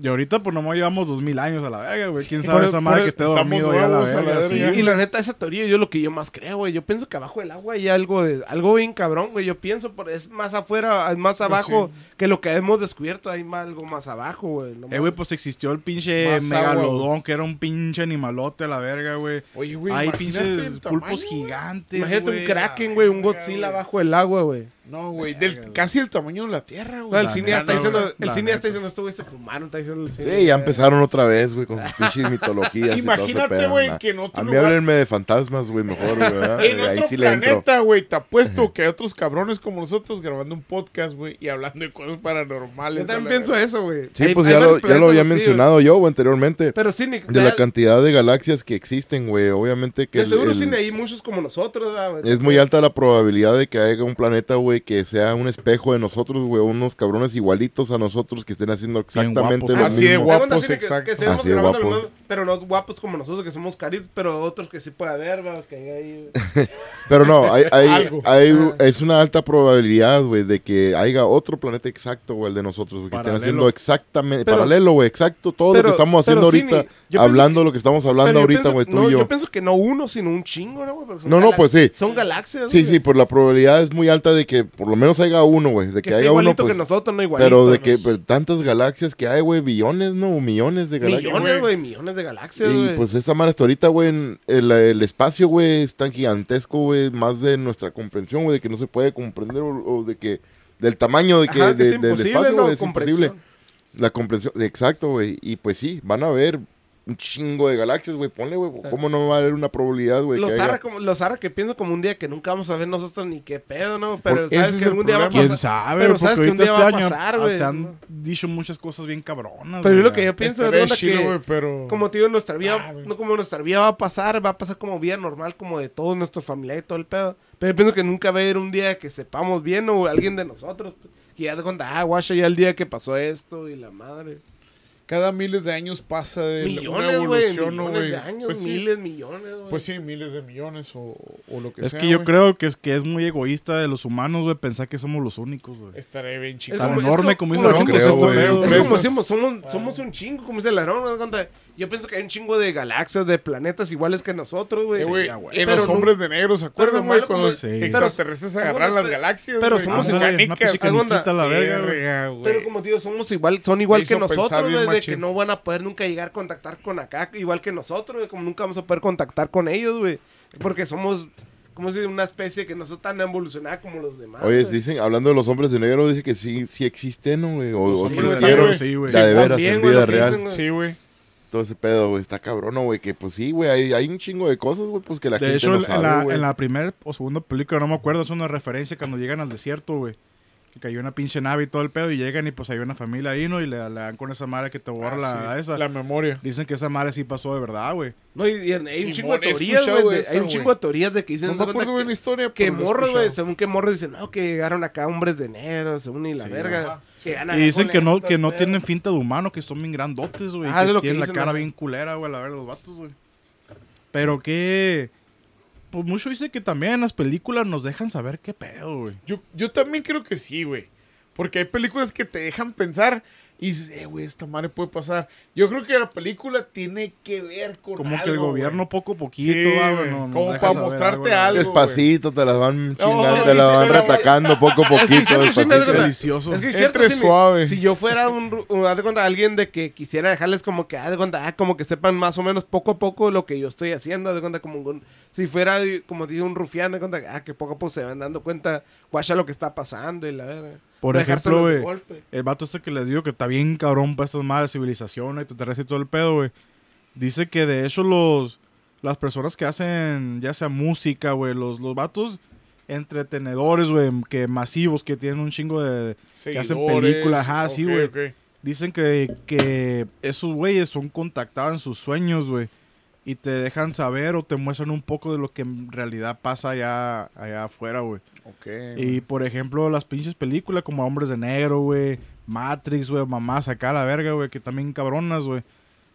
Y ahorita, pues nomás llevamos dos mil años a la verga, güey. ¿Quién Sí, sabe esa madre que esté dormido ya a la nuevos a la verga? sí. Y la neta, esa teoría yo lo que yo más creo, güey. Yo pienso que abajo del agua hay algo de, algo bien cabrón, güey. Yo pienso, por, es más afuera, es más abajo que lo que hemos descubierto. Hay más, algo más abajo, güey. No Eh, güey, pues existió el pinche Más agua, megalodón, que era un pinche animalote a la verga, güey. Oye, güey, Hay pinches pulpos gigantes, Imagínate un kraken, güey, un Godzilla abajo del agua, güey. No, güey, del, casi el tamaño de la Tierra, No, güey. el La cine ya está diciendo, el cine ya está diciendo, esto güey se fumaron, está diciendo el cine. Sí, ya empezaron otra vez, güey, con sus pinches mitologías. Imagínate, güey, ¿no? que en otro A mí lugar- háblenme de fantasmas, güey, mejor, güey. Ahí otro sí le entro. planeta, güey, te apuesto que hay otros cabrones como nosotros grabando un podcast, güey, y hablando de cosas paranormales. Yo también pienso eso, güey. Sí, Hay- pues hay ya lo, ya lo había así, mencionado yo, güey, anteriormente. Pero sí, ni- De la cantidad de galaxias que existen, güey. Obviamente que de seguro sí hay muchos como nosotros, ¿verdad, güey? es muy alta la probabilidad de que haya un planeta, güey, que sea un espejo de nosotros, güey. Unos cabrones igualitos a nosotros que estén haciendo exactamente guapos. lo Así de mismo. guapos, Hay cuenta, sí, que- exacto. Que, Así de guapos. mismo, pero no guapos como nosotros que somos caritos, pero otros que sí puede haber, ¿verdad? Que hay ahí- Pero no, hay, hay, Algo. hay- Ajá. es una alta probabilidad, güey, de que haya otro planeta exacto, güey, el de nosotros, güey, que estén haciendo exactamente, Pero- paralelo, güey, exacto, todo lo que estamos haciendo pero ahorita, hablando que- lo que estamos hablando ahorita, güey, tú no, y yo. Yo pienso que no uno, sino un chingo, ¿no? güey? No, no, pues sí. Son galaxias, Sí, güey. sí, por la probabilidad es muy alta de que por lo menos haya uno, güey, de Que que, haya uno, igualito pues, que nosotros, no igualito. pero de que nos- pues, tantas galaxias que hay, güey, billones, ¿no? O millones de galaxias. Millones, güey, millones de galaxias, Y pues esta madre hasta ahorita, güey, el, el espacio, güey, es tan gigantesco, güey, más de nuestra comprensión, güey, de que no se puede comprender o, o de que, del tamaño de que, Ajá, que de- es del espacio, ¿no? güey, es imposible. La comprensión, exacto, güey, y pues sí, van a haber un chingo de galaxias, güey, ponle, güey, ¿cómo no va a haber una probabilidad, güey? Los haya- arra, como, los arra que pienso como un día que nunca vamos a ver nosotros ni qué pedo, ¿no? Pero sabes que es algún día va a problema. ¿Quién pasar. sabe? pero sabes que un ahorita día este va a año pasar, ah, güey, se han dicho muchas cosas bien cabronas. Pero es lo que yo pienso onda chido, que, güey, pero... como te digo, nuestra vida, Ah, no como nuestra vida va a pasar, va a pasar como vida normal, como de todos nuestros familiares y todo el pedo. Pero yo pienso que nunca va a haber un día que sepamos bien o alguien de nosotros, pues, que ya de cuenta, ah, guacha, ya el día que pasó esto y la madre. Cada miles de años pasa de una Millones, güey. evolución, ¿no, Millones güey? de años, Pues sí, miles, millones, güey. pues sí, miles de millones o, o lo que Es sea. que yo güey. creo que es, que es muy egoísta de los humanos, güey, pensar que somos los únicos, güey. Estaré bien Es chido. Tan es enorme como- como dice como la no gente, creo, es güey. Es güey. Como decimos, somos, somos un chingo, como dice. Cuando- Yo pienso que hay un chingo de galaxias, de planetas iguales que nosotros, güey. Eh, en los no- hombres de negro, ¿se acuerdan, güey? Cuando los Sí. extraterrestres agarran las galaxias, pero güey. somos canicas. la. Pero como te digo, somos igual, son igual que nosotros, güey, de que no van a poder nunca llegar a contactar con acá, igual que nosotros, güey, como nunca vamos a poder contactar con ellos, güey. Porque somos, como si una especie que no son tan evolucionada como los demás. Oye, dicen, hablando de los hombres de negro, dice que sí, sí existen, ¿no, güey? O, o hombres de existieron. negro, sí, güey. Ya de veras, También, en güey, vida real. Sí, güey. Todo ese pedo, güey. Está cabrón, ¿no, güey. Que pues sí, güey. Hay, hay un chingo de cosas, güey, pues que la De gente hecho, no en, sabe, la, güey. en la primera o segunda película, no me acuerdo, es una referencia cuando llegan al desierto, güey. Que cayó una pinche nave y todo el pedo y llegan y pues hay una familia ahí, ¿no? Y le, le dan con esa madre que te borra Ah, la, sí, esa. La memoria. Dicen que esa madre sí pasó de verdad, güey. No, y, y hay un chingo de teorías, güey. de- Hay un chingo de teorías de que dicen No me acuerdo que- bien la historia, Que morros, güey, según que morros dicen, no, que llegaron acá hombres de negro, según y la Sí, verga. ajá. Y dicen que no, que no tienen finta de humano, que son bien grandotes, güey. Ah, que lo que tienen la cara bien culera, güey, la verdad, los vatos, güey. Pero que... Pues mucho dice que también en las películas nos dejan saber qué pedo, güey. Yo, yo también creo que sí, güey. Porque hay películas que te dejan pensar y dices, eh, güey, esta madre puede pasar. Yo creo que la película tiene que ver con Como que el gobierno poco a poquito, Sí, ah, no- Como para mostrarte la algo. verdad. Despacito, te las van chingando, No, te las van retacando poco a poquito, despacito. acuerdo. Delicioso. Es que es cierto, si, suave. si yo fuera un, ru- un- haz de cuenta, alguien de que quisiera dejarles como que, haz de cuenta, ah, como que sepan más o menos poco a poco lo que yo estoy haciendo, haz de cuenta, como un- si fuera, como dice un rufián, haz de cuenta, ah, que poco a poco se van dando cuenta, guacha lo que está pasando y la verga. Por ejemplo, güey, el vato este que les digo que está bien cabrón para estas madres civilizaciones, extraterrestres y todo el pedo, güey. Dice que de hecho los las personas que hacen ya sea música, güey, los, los vatos entretenedores, güey, que masivos, que tienen un chingo de... que hacen Seguidores, películas, ajá, sí, ok, güey. Dicen que, que esos güeyes son contactados en sus sueños, güey. Y te dejan saber o te muestran un poco de lo que en realidad pasa allá, allá afuera, güey. Ok. Y por ejemplo, las pinches películas como Hombres de Negro, güey. Matrix, güey. Mamás acá a la verga, güey. Que también cabronas, güey.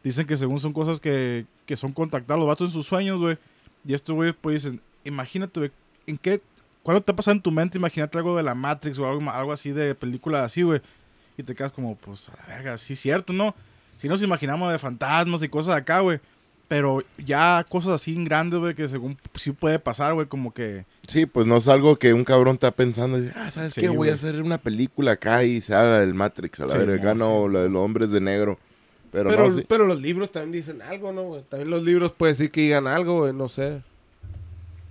Dicen que según son cosas que, que son contactados los vatos en sus sueños, güey. Y estos güey pues dicen, imagínate, güey. ¿En qué? ¿Cuándo te pasa en tu mente imagínate algo de la Matrix o algo, algo así de película así, güey? Y te quedas como, pues, a la verga, sí es cierto, ¿no? Si nos imaginamos de fantasmas y cosas acá, güey. Pero ya cosas así en grandes, güey, que según sí puede pasar, güey, como que... Sí, pues no es algo que un cabrón está pensando. ah, ¿sabes Sí, qué? Voy güey. a hacer una película acá y se haga el Matrix, a la Sí, verga, no, la de los hombres de negro. Pero, Pero, no, pero los libros también dicen algo, ¿no, güey? También los libros puede decir que digan algo, güey, no sé.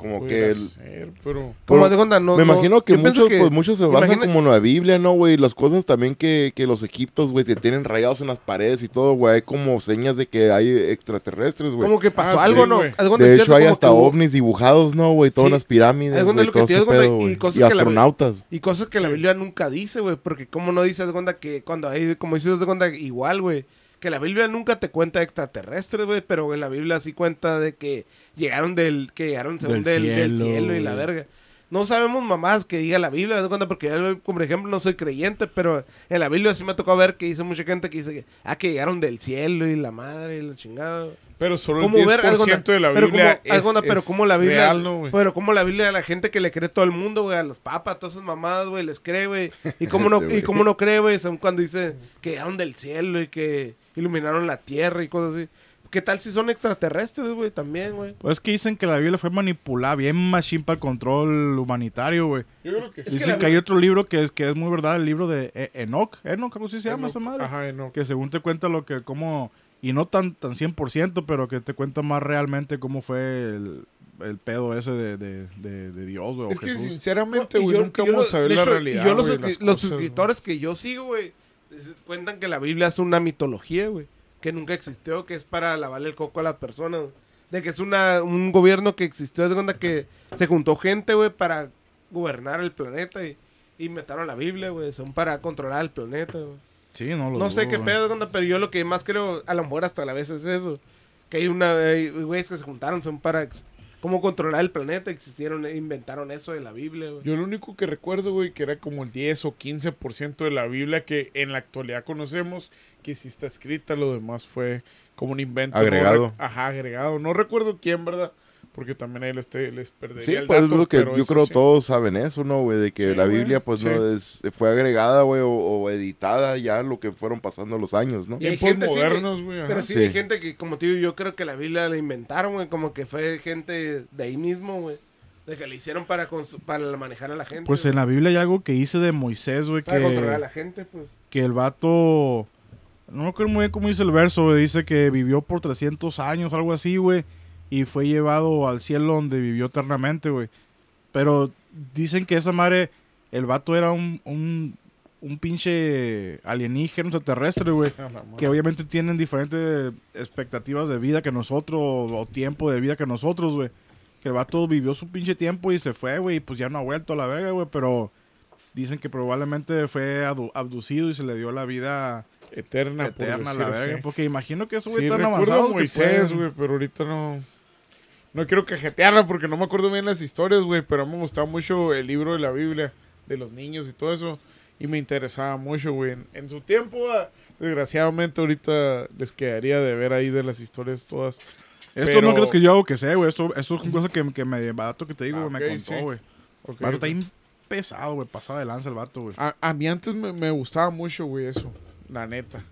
Como que... El- ser, pero... Como de cuenta, no, me no- imagino que muchos, pues muchos se basan imagina- como en la Biblia, ¿no, güey? Las cosas también que, que los egiptos, güey, te tienen rayados en las paredes y todo, güey. Hay como señas de que hay extraterrestres, güey. Como que pasó Ah, algo, sí, ¿no? güey. Haz de hecho, hay hasta hubo- ovnis dibujados, ¿no, güey? Todas Sí. las pirámides, güey, todo ese pedo, y güey. cosas Y que la- astronautas. Y cosas que la Biblia nunca dice, güey. Porque como no dice, de cuenta que cuando hay, como dices, de cuenta igual, güey. Que la Biblia nunca te cuenta de extraterrestres, güey. Pero en la Biblia sí cuenta de que llegaron del, que llegaron según Del del, del cielo, y la verga. No sabemos mamás que diga la Biblia, de cuenta, porque yo, por ejemplo, no soy creyente, pero en la Biblia sí me tocó ver que dice mucha gente que dice que, ah, que llegaron del cielo y la madre y la chingada. Pero solo el ¿Cómo 10% ver algo na- de la pero Biblia como, algo na- es, pero es como la Biblia, real, ¿no, güey? pero como la Biblia a la gente que le cree todo el mundo, güey, a los papas, a todas esas mamadas, güey, les cree, güey. Y cómo no, Este, y cómo no cree, güey, son cuando dice que llegaron del cielo y que iluminaron la tierra y cosas así. ¿Qué tal si son extraterrestres, güey? También, güey. Pues es que dicen que la Biblia fue manipulada bien machín para el control humanitario, güey. Yo creo que sí. que Dicen la que, hay otro libro que es que es muy verdad, el libro de E- Enoch. Enoch, ¿cómo sí se llama Enoch. esa madre? Ajá, no. Que según te cuenta lo que, cómo, y no tan, tan 100%, pero que te cuenta más realmente cómo fue el, el pedo ese de, de, de, de Dios, güey. o Es que Jesús. sinceramente, güey, yo- nunca yo vamos a ver la hecho, realidad, Y yo los, cosas, ¿no? escritores que yo sigo, güey, es- cuentan que la Biblia es una mitología, güey. Que nunca existió, que es para lavarle el coco a la persona. güey. De que es una, un gobierno que existió, de cuenta que se juntó gente, güey, para gobernar el planeta y, y inventaron la Biblia, güey. Son para controlar el planeta, güey. Sí, no lo No sé dudo, qué pedo, de cuenta, pero yo lo que más creo, a lo mejor hasta la vez es eso. Que hay una, hay güeyes que se juntaron, son para cómo controlar el planeta, existieron, inventaron eso de la Biblia, güey. Yo lo único que recuerdo, güey, que era como el 10 o 15% de la Biblia que en la actualidad conocemos, que sí está escrita, lo demás fue como un invento. Agregado. Ajá, agregado. No recuerdo quién, ¿verdad? Porque también ahí les, te- les perdería Sí, el pues dato, lo que yo creo sí. todos saben eso, ¿no, güey? De que Sí, la Biblia, pues, sí. no es, fue agregada, güey, o, o editada ya lo que fueron pasando los años, ¿no? Y hay gente, modernos, güey. Pero sí, Sí. hay gente que, como te digo, yo creo que la Biblia la inventaron, güey, como que fue gente de ahí mismo, güey. De que le hicieron para, para manejar a la gente. Pues güey, en la Biblia hay algo que dice de Moisés, güey, Para controlar a que, la gente, pues. que el vato... No me acuerdo muy bien cómo dice el verso, güey. Dice que vivió por 300 años, algo así, güey. Y fue llevado al cielo donde vivió eternamente, güey. Pero dicen que esa madre, el vato era un, un, un pinche alienígena extraterrestre, güey. Que obviamente tienen diferentes expectativas de vida que nosotros, o tiempo de vida que nosotros, güey. Que el vato vivió su pinche tiempo y se fue, güey, y pues ya no ha vuelto a la verga, güey. Pero dicen que probablemente fue abducido y se le dio la vida Eterna, por eterna a la verga. Porque imagino que eso, güey, Sí, tan avanzado Moisés, güey, pero ahorita no... No quiero cajetearla porque no me acuerdo bien las historias, güey, pero me gustaba mucho el libro de la Biblia de los niños y todo eso. Y me interesaba mucho, güey. En, en su tiempo, ah, desgraciadamente, ahorita les quedaría de ver ahí de las historias todas. Esto pero- no crees que yo hago que sé, güey. Esto, esto es una cosa que, que me vato que te digo, Ah, me contó, sí. güey. Vato está pesado, güey. Pasado de lanza el vato, güey. A, a mí antes me, me gustaba mucho, güey, eso. La neta.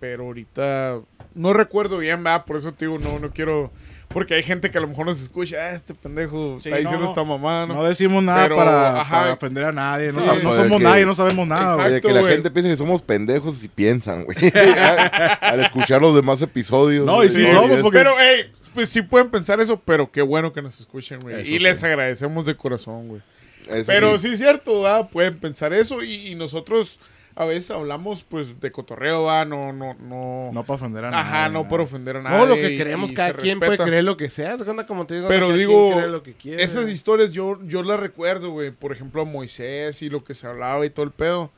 Pero ahorita no recuerdo bien, va, por eso te digo, no, no quiero. Porque hay gente que a lo mejor nos escucha, ah, este pendejo Sí, está diciendo no. esta mamá, ¿no? No decimos nada Pero, para, para ofender a nadie. No, Sí, sab- no somos que- nadie, no sabemos nada, Exacto. Oye, que la güey. gente piensa que somos pendejos y piensan, güey. Al escuchar los demás episodios. No, y sí somos, porque- Pero, hey, pues sí pueden pensar eso, pero qué bueno que nos escuchen, güey. Eso Y les agradecemos de corazón, güey. Eso Pero sí. sí es cierto, ¿va? pueden pensar eso y, y nosotros a veces hablamos pues de cotorreo, va, no, no, no. No para ofender a nadie. Ajá, no por ofender a nadie. No, lo que queremos, y cada quien puede respeta. creer lo que sea. Como te digo, Pero cada digo, quien cree lo que quiere, Esas historias yo, yo las recuerdo, güey. Por ejemplo, a Moisés y lo que se hablaba y todo el pedo.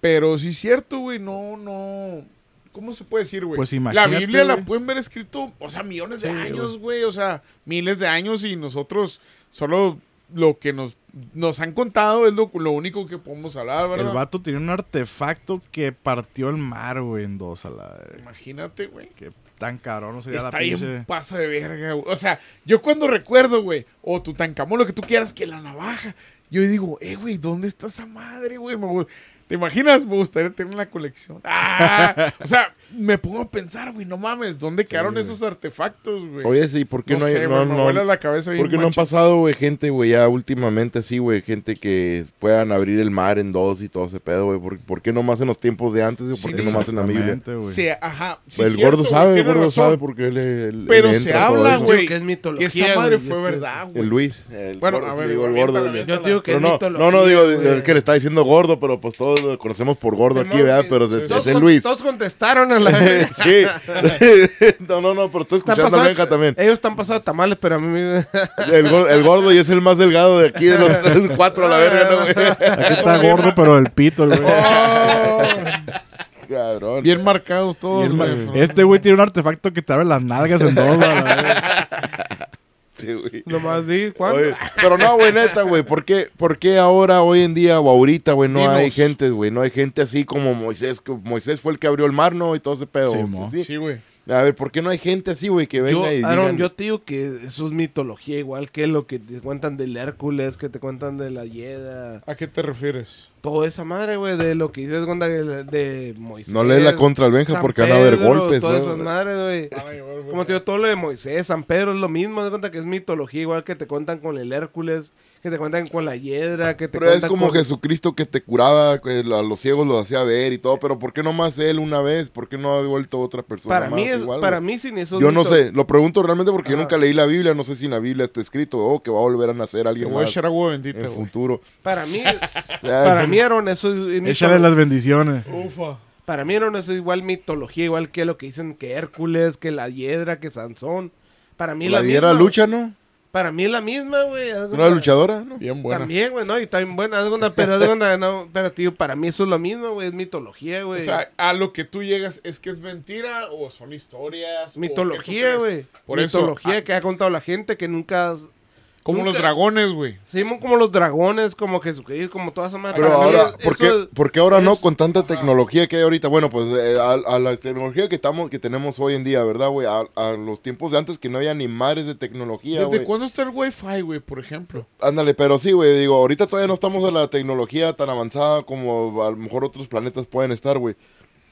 Pero sí es cierto, güey, no, no. ¿Cómo se puede decir, güey? Pues La imagínate, Biblia la pueden ver escrito, o sea, millones de Sí, años, güey. O sea, miles de años y nosotros solo lo que nos, nos han contado es lo, lo único que podemos hablar, El ¿verdad? vato tenía un artefacto que partió el mar, güey, en dos a la. Imagínate, güey. Que tan caro no sería Está la bien pinche... pasa de verga, güey. O sea, yo cuando recuerdo, güey, o Tutankamón, lo que tú quieras, que la navaja, yo digo, eh, güey, ¿dónde está esa madre, güey? Me gu- ¿Te imaginas? Me gustaría tener la colección. ¡Ah! o sea, me pongo a pensar, güey, no mames, ¿dónde quedaron esos artefactos, güey? Oye, sí, ¿por qué no, hay, sé, no, güey, me no- vuela la cabeza bien ¿por qué no han pasado, güey, gente, güey, ya últimamente así, güey, gente que puedan abrir el mar en dos y todo ese pedo, güey? ¿Por, por qué no más en los tiempos de antes, güey? ¿Por Sí, qué no más en la Biblia? Sí, ajá. sí, el cierto, gordo sabe, el gordo razón. sabe porque él, él- Pero él se habla, güey, que es Que mitología, esa madre fue verdad, güey. El Luis. el Bueno, gordo, a ver, digo, el gordo. Yo te digo que es no, mitología, no, no digo el que le está diciendo gordo, pero pues todos lo conocemos por gordo aquí, ¿verdad? Pero con- Luis. Todos contestaron a la sí. no, no, no, pero tú escuchando a Benja también. Ellos están pasando tamales, pero a mí me... El, el gordo y es el más delgado de aquí, de los tres, cuatro a la verga, ¿no, güey? Aquí está gordo, pero el pito, el güey. Oh, Cabrón. bien marcados todos, güey. este güey tiene un artefacto que te abre las nalgas en dos, güey, Sí, güey. Nomás di, ¿cuándo? Oye, pero no, güey, neta, güey. ¿por qué, ¿Por qué ahora, hoy en día o ahorita, güey, no Dinos. hay gente, güey? No hay gente así como Moisés. que Moisés fue el que abrió el mar, ¿no? Y todo ese pedo. Sí, güey, mo. sí. Sí, güey. A ver, ¿por qué no hay gente así, güey, que Yo, venga y Aaron, digan... yo te digo que eso es mitología, igual que lo que te cuentan del Hércules, que te cuentan de la Hiedra. ¿A qué te refieres? Toda esa madre, güey, de lo que dices, cuenta de, de Moisés. No lees la contra al Benja San porque van a haber Pedro, golpes, Todas ¿no? esas madres, güey. Como te digo, todo lo de Moisés, San Pedro es lo mismo, de cuenta que es mitología, igual que te cuentan con el Hércules, que te cuentan con la Hiedra, que te Pero es como con- Jesucristo que te curaba, que a los ciegos los hacía ver y todo, pero ¿por qué no más él una vez? ¿Por qué no ha vuelto otra persona Para más mí, es, igual, para güey? mí sin eso es Yo no sé, lo pregunto realmente porque yo nunca leí la Biblia, no sé si en la Biblia está escrito, oh, que va a volver a nacer Te alguien voy más echar agua bendita, en güey. futuro. Para mí, para mí, Aaron, eso es... es Échale las bendiciones. Ufa. Para mí, Aaron, eso es igual mitología, igual que lo que dicen que Hércules, que la Hiedra, que Sansón. Para mí la la diera misma- lucha, ¿no? Para mí es la misma, güey. ¿Una luchadora? ¿no? Bien buena. También, güey, ¿no? Y también buena, cuenta, pero cuenta, no, pero tío, para mí eso es lo mismo, güey, es mitología, O güey. sea, a lo que tú llegas, ¿es que es mentira o son historias? o mitología, güey. Por eso, mitología ah, que ha contado la gente que nunca... has- como nunca- los dragones, güey. Seguimos como los dragones, como Jesucristo, como toda esa madre. Pero ahora, es- ¿por qué, es- por qué ahora no con tanta tecnología que hay ahorita? Bueno, pues eh, a, a la tecnología que estamos, que tenemos hoy en día, ¿verdad, güey? A, a los tiempos de antes que no había ni madres de tecnología, ¿Desde cuándo está el Wi-Fi, güey, por ejemplo? Ándale, pero sí, güey, digo, ahorita todavía no estamos en la tecnología tan avanzada como a lo mejor otros planetas pueden estar, güey.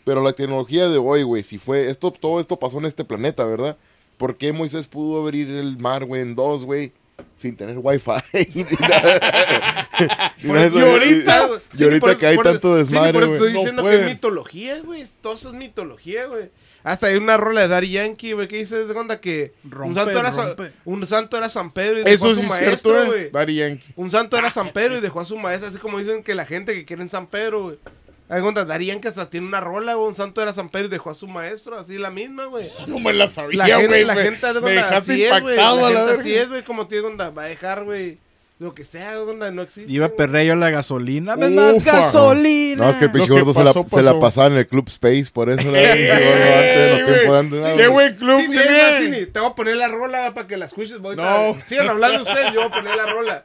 Pero la tecnología de hoy, güey, si fue, esto, todo esto pasó en este planeta, ¿verdad? ¿Por qué Moisés pudo abrir el mar, güey, en dos, güey? Sin tener wifi. Y ahorita, y- ahorita por- que hay por- tanto desmadre, güey. estoy No diciendo que es mitología, güey. Todo eso es mitología, güey. Hasta hay una rola de Daddy Yankee, güey, que dice de onda que un santo, era Sa- rompe. un santo era San Pedro y dejó Eso a su sí maestro, cierto, güey. eh. Daddy Yankee. Un santo era San Pedro y dejó a su maestro, así como dicen que la gente que quiere en San Pedro, güey. Hay cuenta, Daddy Yankee hasta tiene una rola, güey. Un santo era San Pedro y dejó a su maestro, así la misma, güey. No me la La sabía, gente, güey. la me- gente de me onda, así es, güey. La a gente así es, güey, como tío, onda, va a dejar, güey, lo que sea, onda, no existe. Iba güey. perreo la gasolina. ¡Dame más gasolina! No, es que el pinche que gordo se la, se pasaba en el Club Space, por eso la Ey, güey. ¿no, Qué güey? buen club Sí, tiene. Cini, te voy a poner la rola para que la escuches. Voy No. a- Sigan hablando ustedes, yo voy a poner la rola.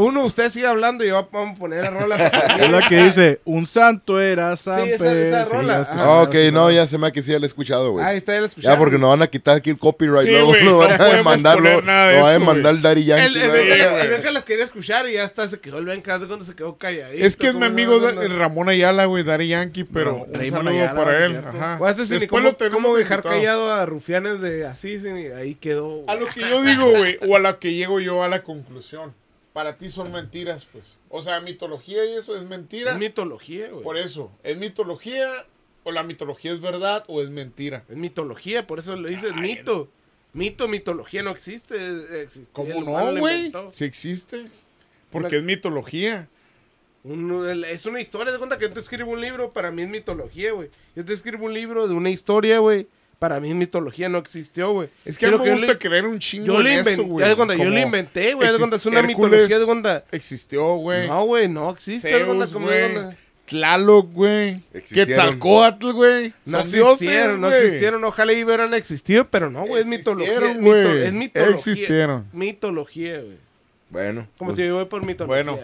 Uno, usted sigue hablando y yo voy a poner la rola. Es la que dice, un santo era San Sí, esa- Pedro. esa Sí, rola. la Ah, Ah, la ok, no, ya se me ha que sí, ya lo he escuchado, güey. Ahí está, ya la escucharon. Ya, porque nos van a quitar aquí el copyright, Sí, luego güey, nos no van a demandarlo. poner nada de Nos va a demandar el Daddy El, Yankee. el, ¿no? el, el Benja las quería escuchar y ya hasta se quedó el Benja de cuando se quedó calladito. Es que es mi ¿cómo amigo Ramón Ayala, güey, Daddy Yankee, pero un saludo para él. Ajá. Cini, Después ¿cómo, lo tenemos dejar callado a rufianes de así? Ahí quedó. A lo que yo digo, güey, o a lo que llego yo a la conclusión. Para ti son mentiras, pues. O sea, mitología y eso es mentira. Es mitología, güey. Por eso, ¿es mitología o la mitología es verdad o es mentira? Es mitología, por eso lo dices mito. Mito, mitología no existe. existe ¿Cómo no, güey? Si existe. Porque es mitología. Un- es una historia, de cuenta que yo te escribo un libro, para mí es mitología, güey. Yo te escribo un libro de una historia, güey. Para mí es mitología, no existió, güey. Es que a mí me gusta le- creer un chingo Yo le inventé, güey. yo lo inventé, güey. es una mitología, de cuenta. Existió, güey. No, güey, no existe. Zeus, güey. Tlaloc, güey. Existieron. Quetzalcóatl, güey. No Son dioses, existieron, no existieron. Ojalá y hubieran existido, pero no, güey. Es mitología. Mito- güey. es mitología. Existieron. Mitología, güey. Bueno, Como pues, si yo voy por mitología. Bueno.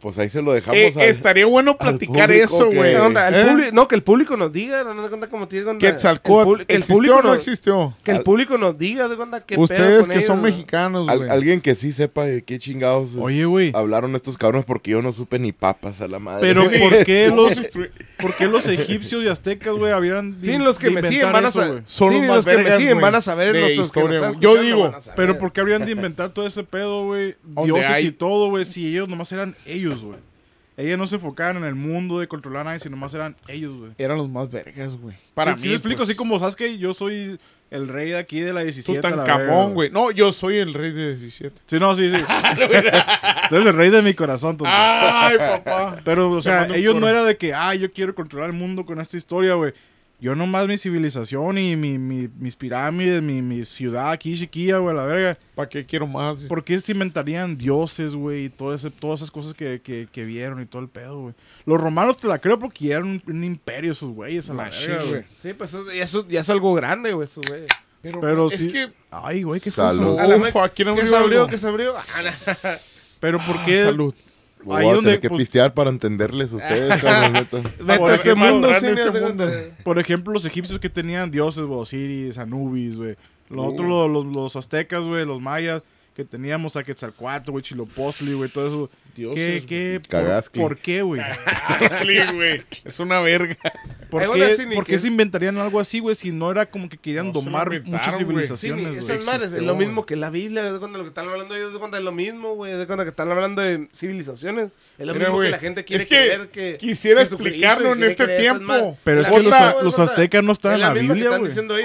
Pues ahí se lo dejamos Eh, al- estaría bueno platicar público eso, güey. ¿Qué onda? ¿Eh? no, que el público nos diga, no cuenta como tiene onda. Quetzalcóatl. El pu- que el ¿Existió público no existió? Que el público nos diga de cuenta qué pedo Ustedes con que son mexicanos, al- güey. alguien que sí sepa de qué chingados Oye, güey. hablaron estos cabrones porque yo no supe ni papas a la madre. Pero Sí. ¿por qué ¿Cómo los, por qué los egipcios y aztecas, güey, habían Sí, los que me siguen van a saber. Son sí, los que me siguen van a saber. nuestros historia. Yo digo. Pero ¿por qué habrían de inventar todo ese pedo, güey? Dioses y todo, güey, si ellos nomás eran ellos, güey. Ellos no se enfocaban en el mundo de controlar a nadie, sino nomás eran ellos, güey. Eran los más vergas, güey. Para Sí, mí. sí me explico, pues. así como, ¿sabes que Yo soy el rey de aquí de la 17. a la verga, Tutankamón, güey. No, yo soy el rey de 17. Sí, no, sí, sí. Tú eres el rey de mi corazón, tonto. Ay, papá. Pero, o sea, ellos no era de que, ah, yo quiero controlar el mundo con esta historia, güey. Yo nomás mi civilización y mi, mi- mis pirámides, mi, mi ciudad aquí, chiquilla, güey, la verga. ¿Para qué quiero más? ¿Por qué se inventarían dioses, güey? Y todo ese, todas esas cosas que, que, que vieron y todo el pedo, güey. Los romanos te la creo porque eran un, un imperio esos güeyes a la verga, güey. güey. Sí, pues eso, ya, eso, ya es algo grande, güey, eso, güey. Pero, Pero es sí- que. Ay, güey, ¿qué Salud. fue eso? A la Ufa, ¿quién ¿Qué abrió se abrió? ¿Qué se abrió? Ah. Pero ¿por Ah, qué? Salud. Voy ahí a donde, tener que pues- pistear para entenderles a ustedes, cabrón, neta. Vete Por ejemplo, mundo, mundo. Por los egipcios que tenían dioses, Osiris, Anubis, güey. Los otros, los, los, los aztecas, güey, los mayas, que teníamos a Quetzalcoatl, güey, Chilopostli, güey, todo eso. Dioses, ¿Qué, güey. qué, por, qué, güey? Es una verga. ¿Por Hay qué, por se inventarían algo así, güey, si no era como que querían No, domar muchas güey. Sí, civilizaciones, güey? esas madres es lo mismo que la Biblia, de cuando lo que están hablando ellos, de cuando es lo mismo, güey, de cuando que están hablando de civilizaciones, es lo Mira, mismo que la gente quiere es que creer que quisiera explicarlo en este tiempo. Pero es que los, aztecas no están es en la Biblia, están güey.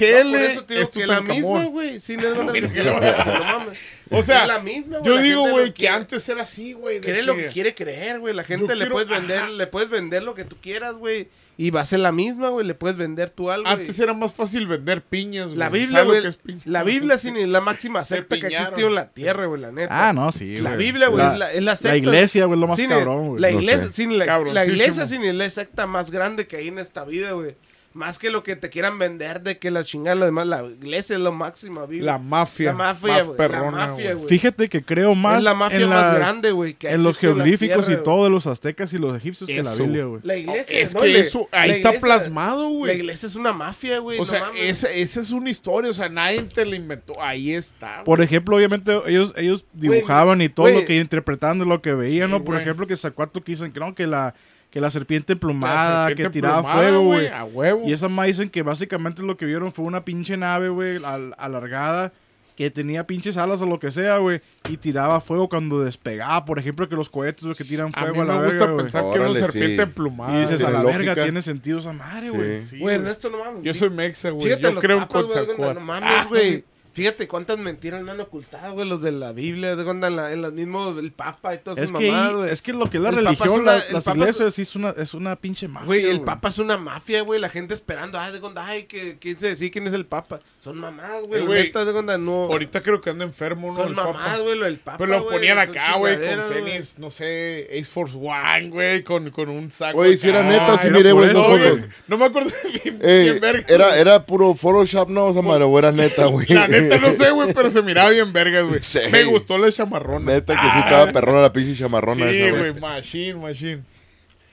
No, eso te digo es que la misma, güey, sí, no es cuenta que- no mames. O sea, Es la misma, güey, yo la digo, güey, que antes era así, güey. Cree lo que quiere creer, güey. La gente Yo le quiero- puedes vender, ajá. le puedes vender lo que tú quieras, güey. Y va a ser la misma, güey. Le puedes vender tú algo. Antes era más fácil vender piñas, güey. La Biblia, ¿Sabes lo güey. es? La Biblia sí ni la máxima secta que ha existido en la tierra, güey, la neta. Ah, no, sí, La güey. Biblia, güey, La- es la, es la secta. La iglesia, güey, es lo más sin cabrón, güey. La No iglesia, sé. sin la, la iglesia sin la secta más grande que hay en esta vida, güey. Más que lo que te quieran vender de que la chingada, lo demás, la iglesia es lo máximo, Biblia. La mafia. La mafia, más güey, perrona, la mafia. Fíjate que creo más es la mafia en, más las- grande, güey. en los la jeroglíficos y todo de los aztecas y los egipcios que la. Biblia, güey. La iglesia, Es ¿no? que Le- eso, ahí la está iglesia- plasmado, La güey. iglesia es una mafia, güey. O no sea, mames. esa, esa es una historia, o sea, nadie te la inventó. Ahí está. güey. Por ejemplo, obviamente ellos, ellos dibujaban y todo lo que interpretaban de lo que veían, Sí, ¿no? Por ejemplo, que Zacuato que dicen que no, que la, que la serpiente La emplumada, serpiente que tiraba emplumada, fuego, güey. A huevo. Y esa más dicen que básicamente lo que vieron fue una pinche nave, güey, al- alargada, que tenía pinches alas o lo que sea, güey, y tiraba fuego cuando despegaba. Por ejemplo, que los cohetes, güey, que tiran a fuego mí a, la me gusta verga, pensar que era una Órale, serpiente sí. emplumada. Y dices, a la lógica. verga, tiene sentido esa madre, güey. Sí. Sí, Güey, güey. Ernesto, no mames. Yo soy mexa, güey. Yo creo en Quetzalcóatl. No mames, Ah, güey. Fíjate cuántas mentiras me han ocultado, güey, los de la Biblia, de cuando en, la, en los mismos, el Papa y todas Es esas que, mamadas, ahí- güey. es que lo que es la El es religión, una- la- las es- iglesias, sí es una, es una pinche mafia, Güey, el güey. Papa es una mafia, güey. La gente esperando, ah, de cuando, ay, que quién se decir quién es el Papa. Son mamadas, güey. Eh, güey, neta, de cuando no. Ahorita creo que anda enfermo, ¿no? son El Papa. mamadas, güey, lo del Papa. Pero lo güey, ponían acá, güey, con güey. tenis, no sé, Ace Force One, güey, con, con un saco. Güey, si era neta, sí era miré, güey, eso, No, fotos. güey, no me acuerdo bien, verga. era, era puro Photoshop, no, esa madre, o era neta, güey. Neta no sé, güey, pero se miraba bien vergas, güey. Sí. Me gustó la chamarrona. Neta que sí estaba perrona la pinche chamarrona Sí, esa, güey, machine, machine.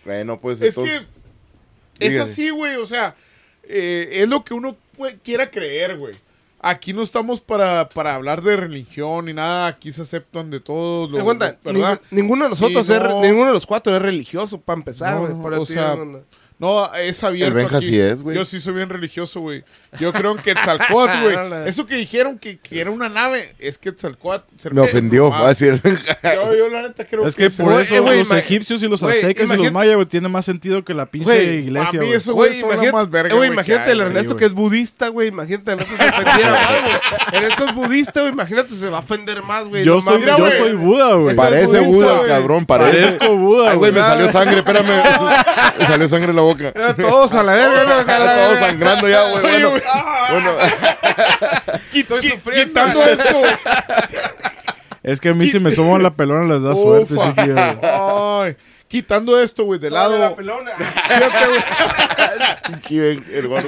Bueno, pues Es entonces... que es así, güey, o sea, eh, es lo que uno quiera creer, güey. Aquí no estamos para, para hablar de religión ni nada, aquí se aceptan de todos, Me lo- cuenta, lo- ¿verdad? ningún- ninguno de nosotros, es ninguno de los cuatro es religioso, para empezar, No, güey. por o eso sea, no- No, es abierto El Benja aquí. sí es, güey. Yo sí soy bien religioso, güey. Yo creo en Quetzalcóatl, güey. Eso que dijeron que, que era una nave, es Quetzalcóatl. Me ofendió, va a decir el. Yo, yo la neta creo Es que por Güey, eso eh, güey, los egipcios y los güey, aztecas y los imagínate- mayas, güey, tienen más sentido que la pinche Güey, iglesia, a mí güey. eso, güey, imagínate, más verga, eh, güey, güey, imagínate que el Ernesto sí, que es budista, güey. Imagínate, Ernesto se ofendiera más, güey. Ernesto es budista, güey. Imagínate, se va a ofender más, güey. Yo soy, yo güey. soy Buda, güey. Parece Buda, güey. cabrón, parece. Parezco Buda, güey, me güey. salió sangre, espérame. me salió sangre en la boca. Era Todos a la verga, ¿no? Acá, la Está todo verga. sangrando ya, güey. Bueno, güey, bueno. quit- Estoy sufriendo. quitando esto. Es que a mí si me suman la pelona les da suerte, Ufa. sí, güey. Ay, quitando esto, güey, de Toda la lado. pelona. Fíjate, güey. Pinche el gordo.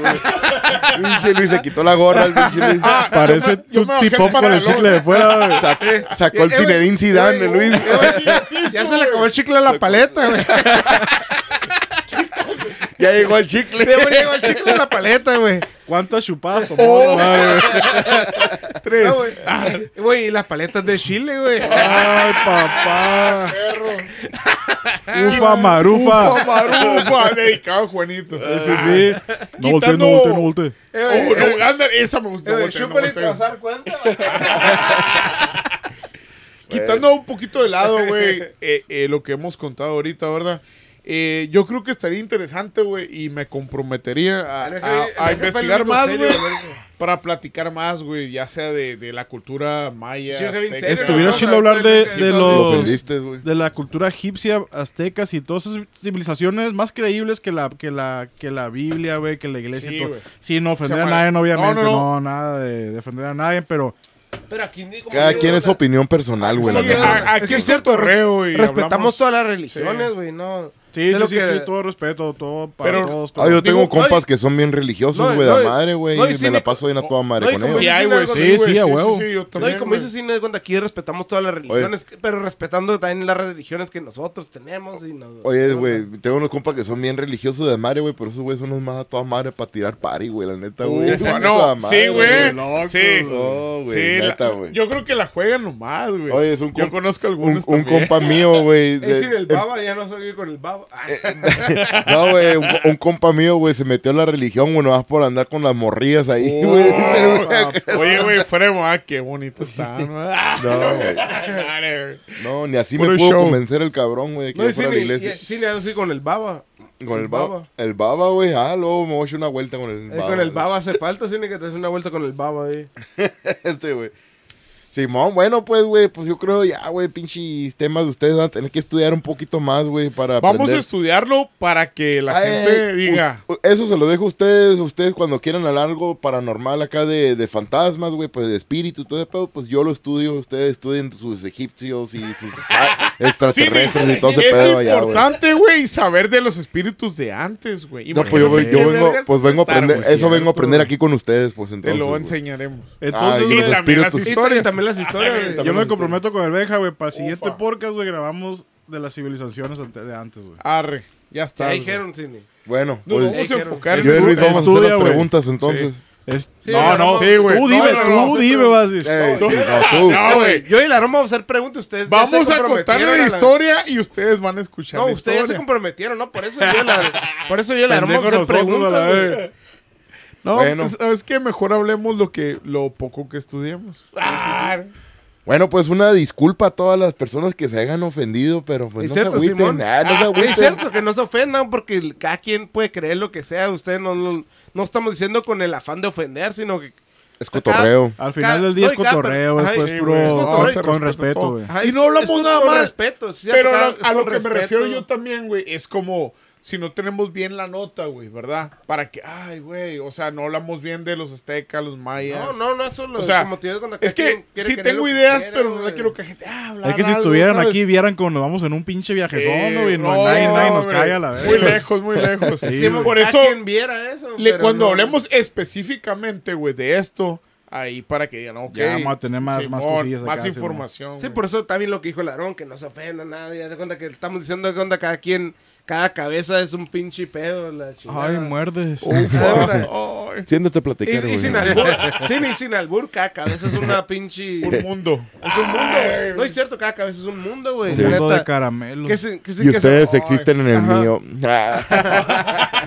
Pinche Luis se quitó la gorra, el pinche Luis. Ah, Parece yo me bajé Pop con para el chicle de fuera, güey. Sacó, sacó el Eh, Zinedine Zidane, eh, el Luis. eh, Ya se le acabó el chicle a la paleta, güey. Ya llegó el chicle. Ya llegó el chicle a la paleta, güey. ¿Cuántas chupadas tomó? madre? Tres. No, güey. Güey, y las paletas de Chile, güey. Ay, papá. Ufa, marufa. Ufa, marufa. Dedicado a Juanito. Sí, sí. No Quitando- no voltee, no voltee. Eh, Oh, eh, no, anda, esa me gustó. eh, no chúpale y te vas a dar cuenta. Quitando un poquito de lado, güey, eh, eh, lo que hemos contado ahorita, ¿verdad? Eh, yo creo que estaría interesante, güey, y me comprometería a, investigar es más, güey, para platicar más, güey, ya sea de, de la cultura maya. Sí, azteca. Estuviera chido hablar de, de Lo los ofendiste, güey. de la cultura egipcia, aztecas y todas esas civilizaciones más creíbles que la que la que la Biblia, güey, que la iglesia Sí, y todo. Sin ofender a nadie, obviamente, No, no, no, no. nada de defender a nadie, pero Pero aquí Cada digo, quien o es su opinión personal, güey. Sí, aquí Es cierto, cotorreo y Respetamos hablamos- todas las religiones, güey, no. Sí, De sí, sí, que- todo respeto, todo para Pero- todos. Ah, yo tengo Digo, compas no, que son bien religiosos, no, güey, no, de madre, güey. no, y me la paso bien a toda madre no, con ellos. Sí, Sí, hay, sí, güey. sí, Sí, sí, sí, a huevo. sí, yo No, y como dices, sí, no, cuando aquí respetamos todas las religiones, pero respetando también las religiones que nosotros tenemos. Y nos- Oye, ¿no? güey, tengo unos compas que son bien religiosos de madre, güey, pero esos güey son los más a toda madre para tirar party, güey, la neta, güey. No, sí, güey. Sí. Güey, neta, yo creo que la juegan nomás, güey. Oye, es un Yo conozco Un, algunos un compa mío, güey. de- Es el baba, ya no soy con el baba. Ah. No, güey, un, un compa mío, güey, se metió a la religión, güey, nomás por andar con las morrillas ahí, güey. Oh, Oye, güey, Fremo, ah, qué bonito está. No, No, güey. No, ni así Puro me pudo show. convencer el cabrón, güey, de que No, yo y sí, fuera a la iglesia. y- sí, ni así con el baba. Con el baba. El baba, güey. Ah, luego me voy a echar una vuelta con el Eh, baba. con el baba hace falta, tiene que te hacer una vuelta con el baba ahí. Este, güey. Simón, bueno, pues, güey, pues yo creo ya, güey, pinches temas de ustedes van a tener que estudiar un poquito más, güey, para Vamos a estudiarlo para que la Ay, gente diga. Eso se lo dejo a ustedes, ustedes cuando quieran hablar algo paranormal acá de, de fantasmas, güey, pues de espíritu, todo ese pedo, pues yo lo estudio, ustedes estudien sus egipcios y sus ah, extraterrestres y todo ese es pedo allá, güey. importante, güey, saber de los espíritus de antes, güey. No, pues yo, yo vengo, pues vengo a aprender, eso vengo a aprender aquí con ustedes, pues Te entonces. lo güey. enseñaremos. Entonces, y güey, los también espíritus. las Y historias. Las historias. güey. yo me comprometo con el Benja, güey. Para el siguiente Ufa. podcast, güey, grabamos de las civilizaciones ante- de antes, güey. Arre, ya está. Ya güey. dijeron, Cine. Bueno, Nos pues, vamos a dijeron. enfocar yo y en Luis vamos a hacer estudia, las güey. preguntas entonces. Es- Sí, no, no, sí, güey. Tú No, dime, no, tú dime, vas a decir. Sí, no, tú. No, güey. Yo y la Roma vamos a hacer preguntas. Ustedes ya Vamos se a contarle comprometieron la historia y ustedes van a escuchar No, la ustedes ya se historia. comprometieron, ¿no? Por eso yo y la, por eso yo y la Roma Pendejo vamos a hacer nosotros, a la preguntas. güey. No, Bueno. ¿sabes qué? Mejor hablemos lo que lo poco que estudiamos. Ah, Bueno, pues una disculpa a todas las personas que se hayan ofendido, pero pues ¿Es no cierto, se agüiten. Simón? Ah, no se Ah, agüiten. es cierto que no se ofendan porque cada quien puede creer lo que sea. Ustedes no, no, no estamos diciendo con el afán de ofender, sino que... Es cotorreo. Al final Cada- del día no, es y cada cotorreo, per- es. Es cotorreo, con, respeto, güey. Y es- no hablamos es nada con mal, respeto, sí, Pero cada- a, es a lo que me refiero yo también, güey, es como si no tenemos bien la nota, güey, ¿verdad? Para que, ay, güey, o sea, no hablamos bien de los aztecas, los mayas. No, no, no, eso lo, O sea, como te digo, cuando Es que sí tengo ideas, quiera, pero no la quiero que gente ah, hablar Es que si algo, estuvieran ¿sabes? aquí, vieran como nos vamos en un pinche viajezón, Eh, güey. No, no, nadie, nadie nos hombre, cae a la verga. Muy lejos, muy lejos. Sí, por eso, quien viera eso. le- cuando no- hablemos específicamente, güey, de esto, ahí para que digan, ok. Ya vamos a tener más- más cosillas acá, Más Simón. información. Sí, güey. por eso está bien lo que dijo el Aarón, que no se ofenda a nadie. De cuenta que estamos diciendo de cuenta cada quien, cada cabeza es un pinche pedo. La chingada. Ay, muerdes. Ufa. Ay, Siéntate a Y, platicar, y güey. sin albur, sí, ni sin albur, cada cabeza es una pinche... un mundo. Es un mundo, güey. No es cierto, cada cabeza es un mundo, güey. Un mundo de caramelos. que se- que se- Y que ustedes existen en el ajá. mío.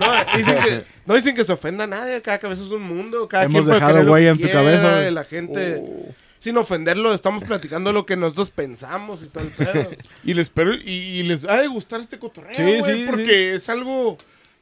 No, dicen que, no dicen que se ofenda a nadie, cada cabeza es un mundo. Cada Hemos quien dejado que en tu quiera, cabeza, güey. y La gente, Oh. Sin ofenderlo, estamos platicando lo que nosotros pensamos y todo el pedo. Y les espero y, y les ha de gustar este cotorreo, Sí, güey, sí, porque es algo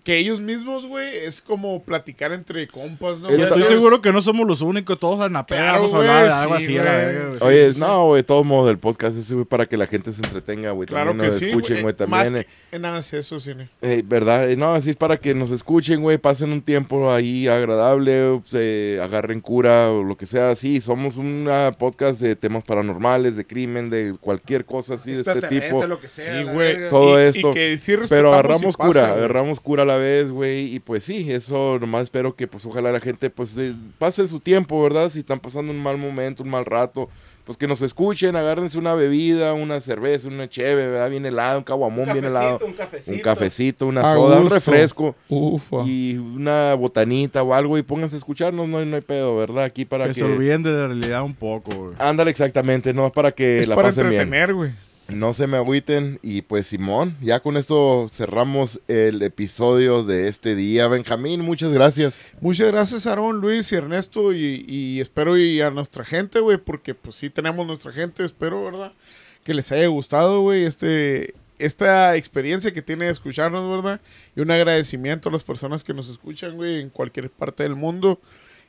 que ellos mismos, güey, es como platicar entre compas, ¿no? Yo estoy seguro que no somos los únicos, todos en la peda Claro, vamos a hablar de algo sí, así a la güey. Sí, Oye, sí, sí. no, güey, todo modo del podcast es güey, para que la gente se entretenga, güey. Claro También que nos sí, escuchen, güey, Más también. que nada es eso, cine. eh, eh, ¿Verdad? Eh, No, así es para que nos escuchen, güey, pasen un tiempo ahí agradable, se agarren cura o lo que sea. Sí, somos un podcast de temas paranormales, de crimen, de cualquier cosa así de este tipo. lo que sea. Sí, la güey. Todo Y- esto. Y que sí Pero agarramos pasa, cura, agarramos cura a la vez, güey, y pues sí, eso nomás espero que pues ojalá la gente pues pase su tiempo, ¿verdad? Si están pasando un mal momento, un mal rato, pues que nos escuchen, agárrense una bebida, una cerveza, una cheve, ¿verdad? Bien helado, un caguamón bien helado, un cafecito. un cafecito, una A soda, un refresco Ufa. y una botanita o algo y pónganse a escucharnos, no, hay- no hay pedo, ¿verdad? Aquí para Que que... se olviden de la realidad un poco, güey. Ándale, exactamente, no es para que es la para pasen bien. entretener, güey. No se me agüiten. Y pues, Simón, ya con esto cerramos el episodio de este día. Benjamín, muchas gracias. Muchas gracias, Aarón, Luis y Ernesto. Y, y espero y a nuestra gente, güey, porque pues sí tenemos nuestra gente. Espero, ¿verdad? Que les haya gustado, güey, este, esta experiencia que tiene de escucharnos, ¿verdad? Y un agradecimiento a las personas que nos escuchan, güey, en cualquier parte del mundo.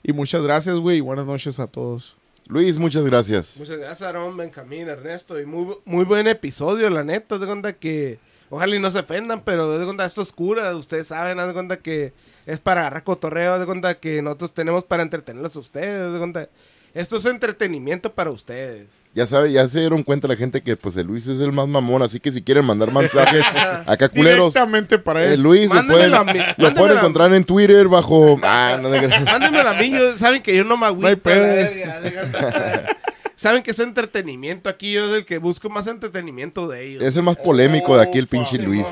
Y muchas gracias, güey, y buenas noches a todos. Luis, muchas gracias. Muchas gracias, Aarón, Benjamín, Ernesto. Y muy, muy buen episodio, la neta. De cuenta que. Ojalá y no se ofendan, pero de cuenta esto es cura. Ustedes saben, de cuenta que es para agarrar cotorreo. De cuenta que nosotros tenemos para entretenerlos a ustedes. De cuenta. Esto es entretenimiento para ustedes. Ya sabe, ya se dieron cuenta la gente que pues el Luis es el más mamón, así que si quieren mandar mensajes acá culeros, Directamente para eh, él. Luis lo pueden, a mí, lo pueden encontrar en Twitter bajo... Ah, no te creas. Mándenmelo a mí, yo- saben que yo no me agüito. hay pedo. la verga, de cuenta. saben que es entretenimiento aquí. Yo soy el que busco más entretenimiento de ellos. Es el más polémico de aquí el pinche Luis.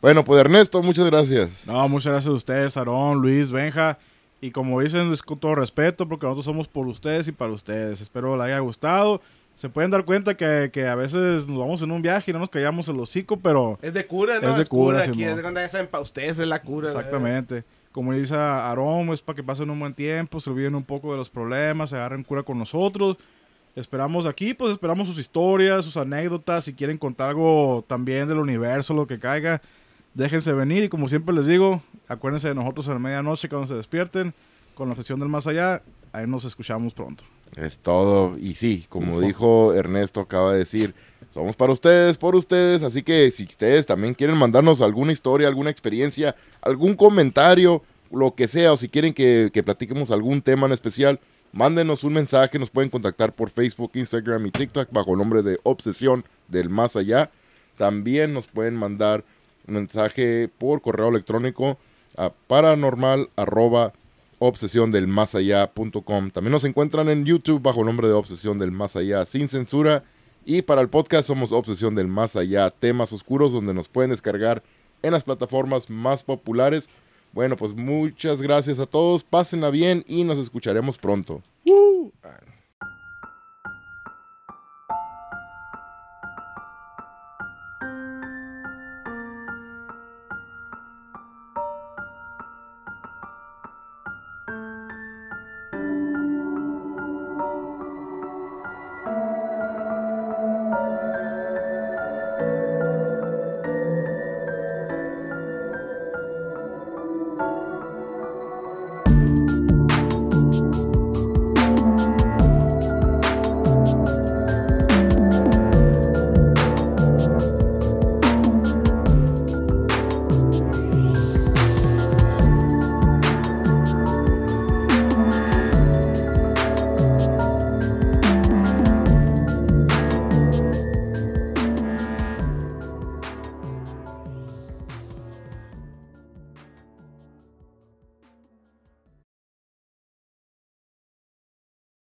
Bueno, pues Ernesto, muchas gracias. No, muchas gracias a ustedes, Aarón, Luis, Benja. Y como dicen, es con todo respeto, porque nosotros somos por ustedes y para ustedes. Espero les haya gustado. Se pueden dar cuenta que, que a veces nos vamos en un viaje y no nos callamos el hocico, pero Es de cura, ¿no? Es de cura, aquí. Simón. Es de cuenta ya saben, para ustedes es la cura. exactamente. Como dice Aarón, es para que pasen un buen tiempo, se olviden un poco de los problemas, se agarren cura con nosotros. Esperamos aquí, pues esperamos sus historias, sus anécdotas. Si quieren contar algo también del universo, lo que caiga, déjense venir. Y como siempre les digo, acuérdense de nosotros a la medianoche cuando se despierten. con la obsesión del más allá. Ahí nos escuchamos pronto. Es todo. Y sí, como dijo Ernesto, acaba de decir, somos para ustedes, por ustedes. Así que si ustedes también quieren mandarnos alguna historia, alguna experiencia, algún comentario, lo que sea, o si quieren que, que platiquemos algún tema en especial, mándenos un mensaje. Nos pueden contactar por Facebook, Instagram y TikTok bajo el nombre de Obsesión del Más Allá. También nos pueden mandar mensaje por correo electrónico a paranormal. También nos encuentran en YouTube bajo el nombre de Obsesión del Más Allá sin censura. Y para el podcast somos Obsesión del Más Allá, temas oscuros donde nos pueden descargar en las plataformas más populares. Bueno, pues muchas gracias a todos, pásenla bien y nos escucharemos pronto.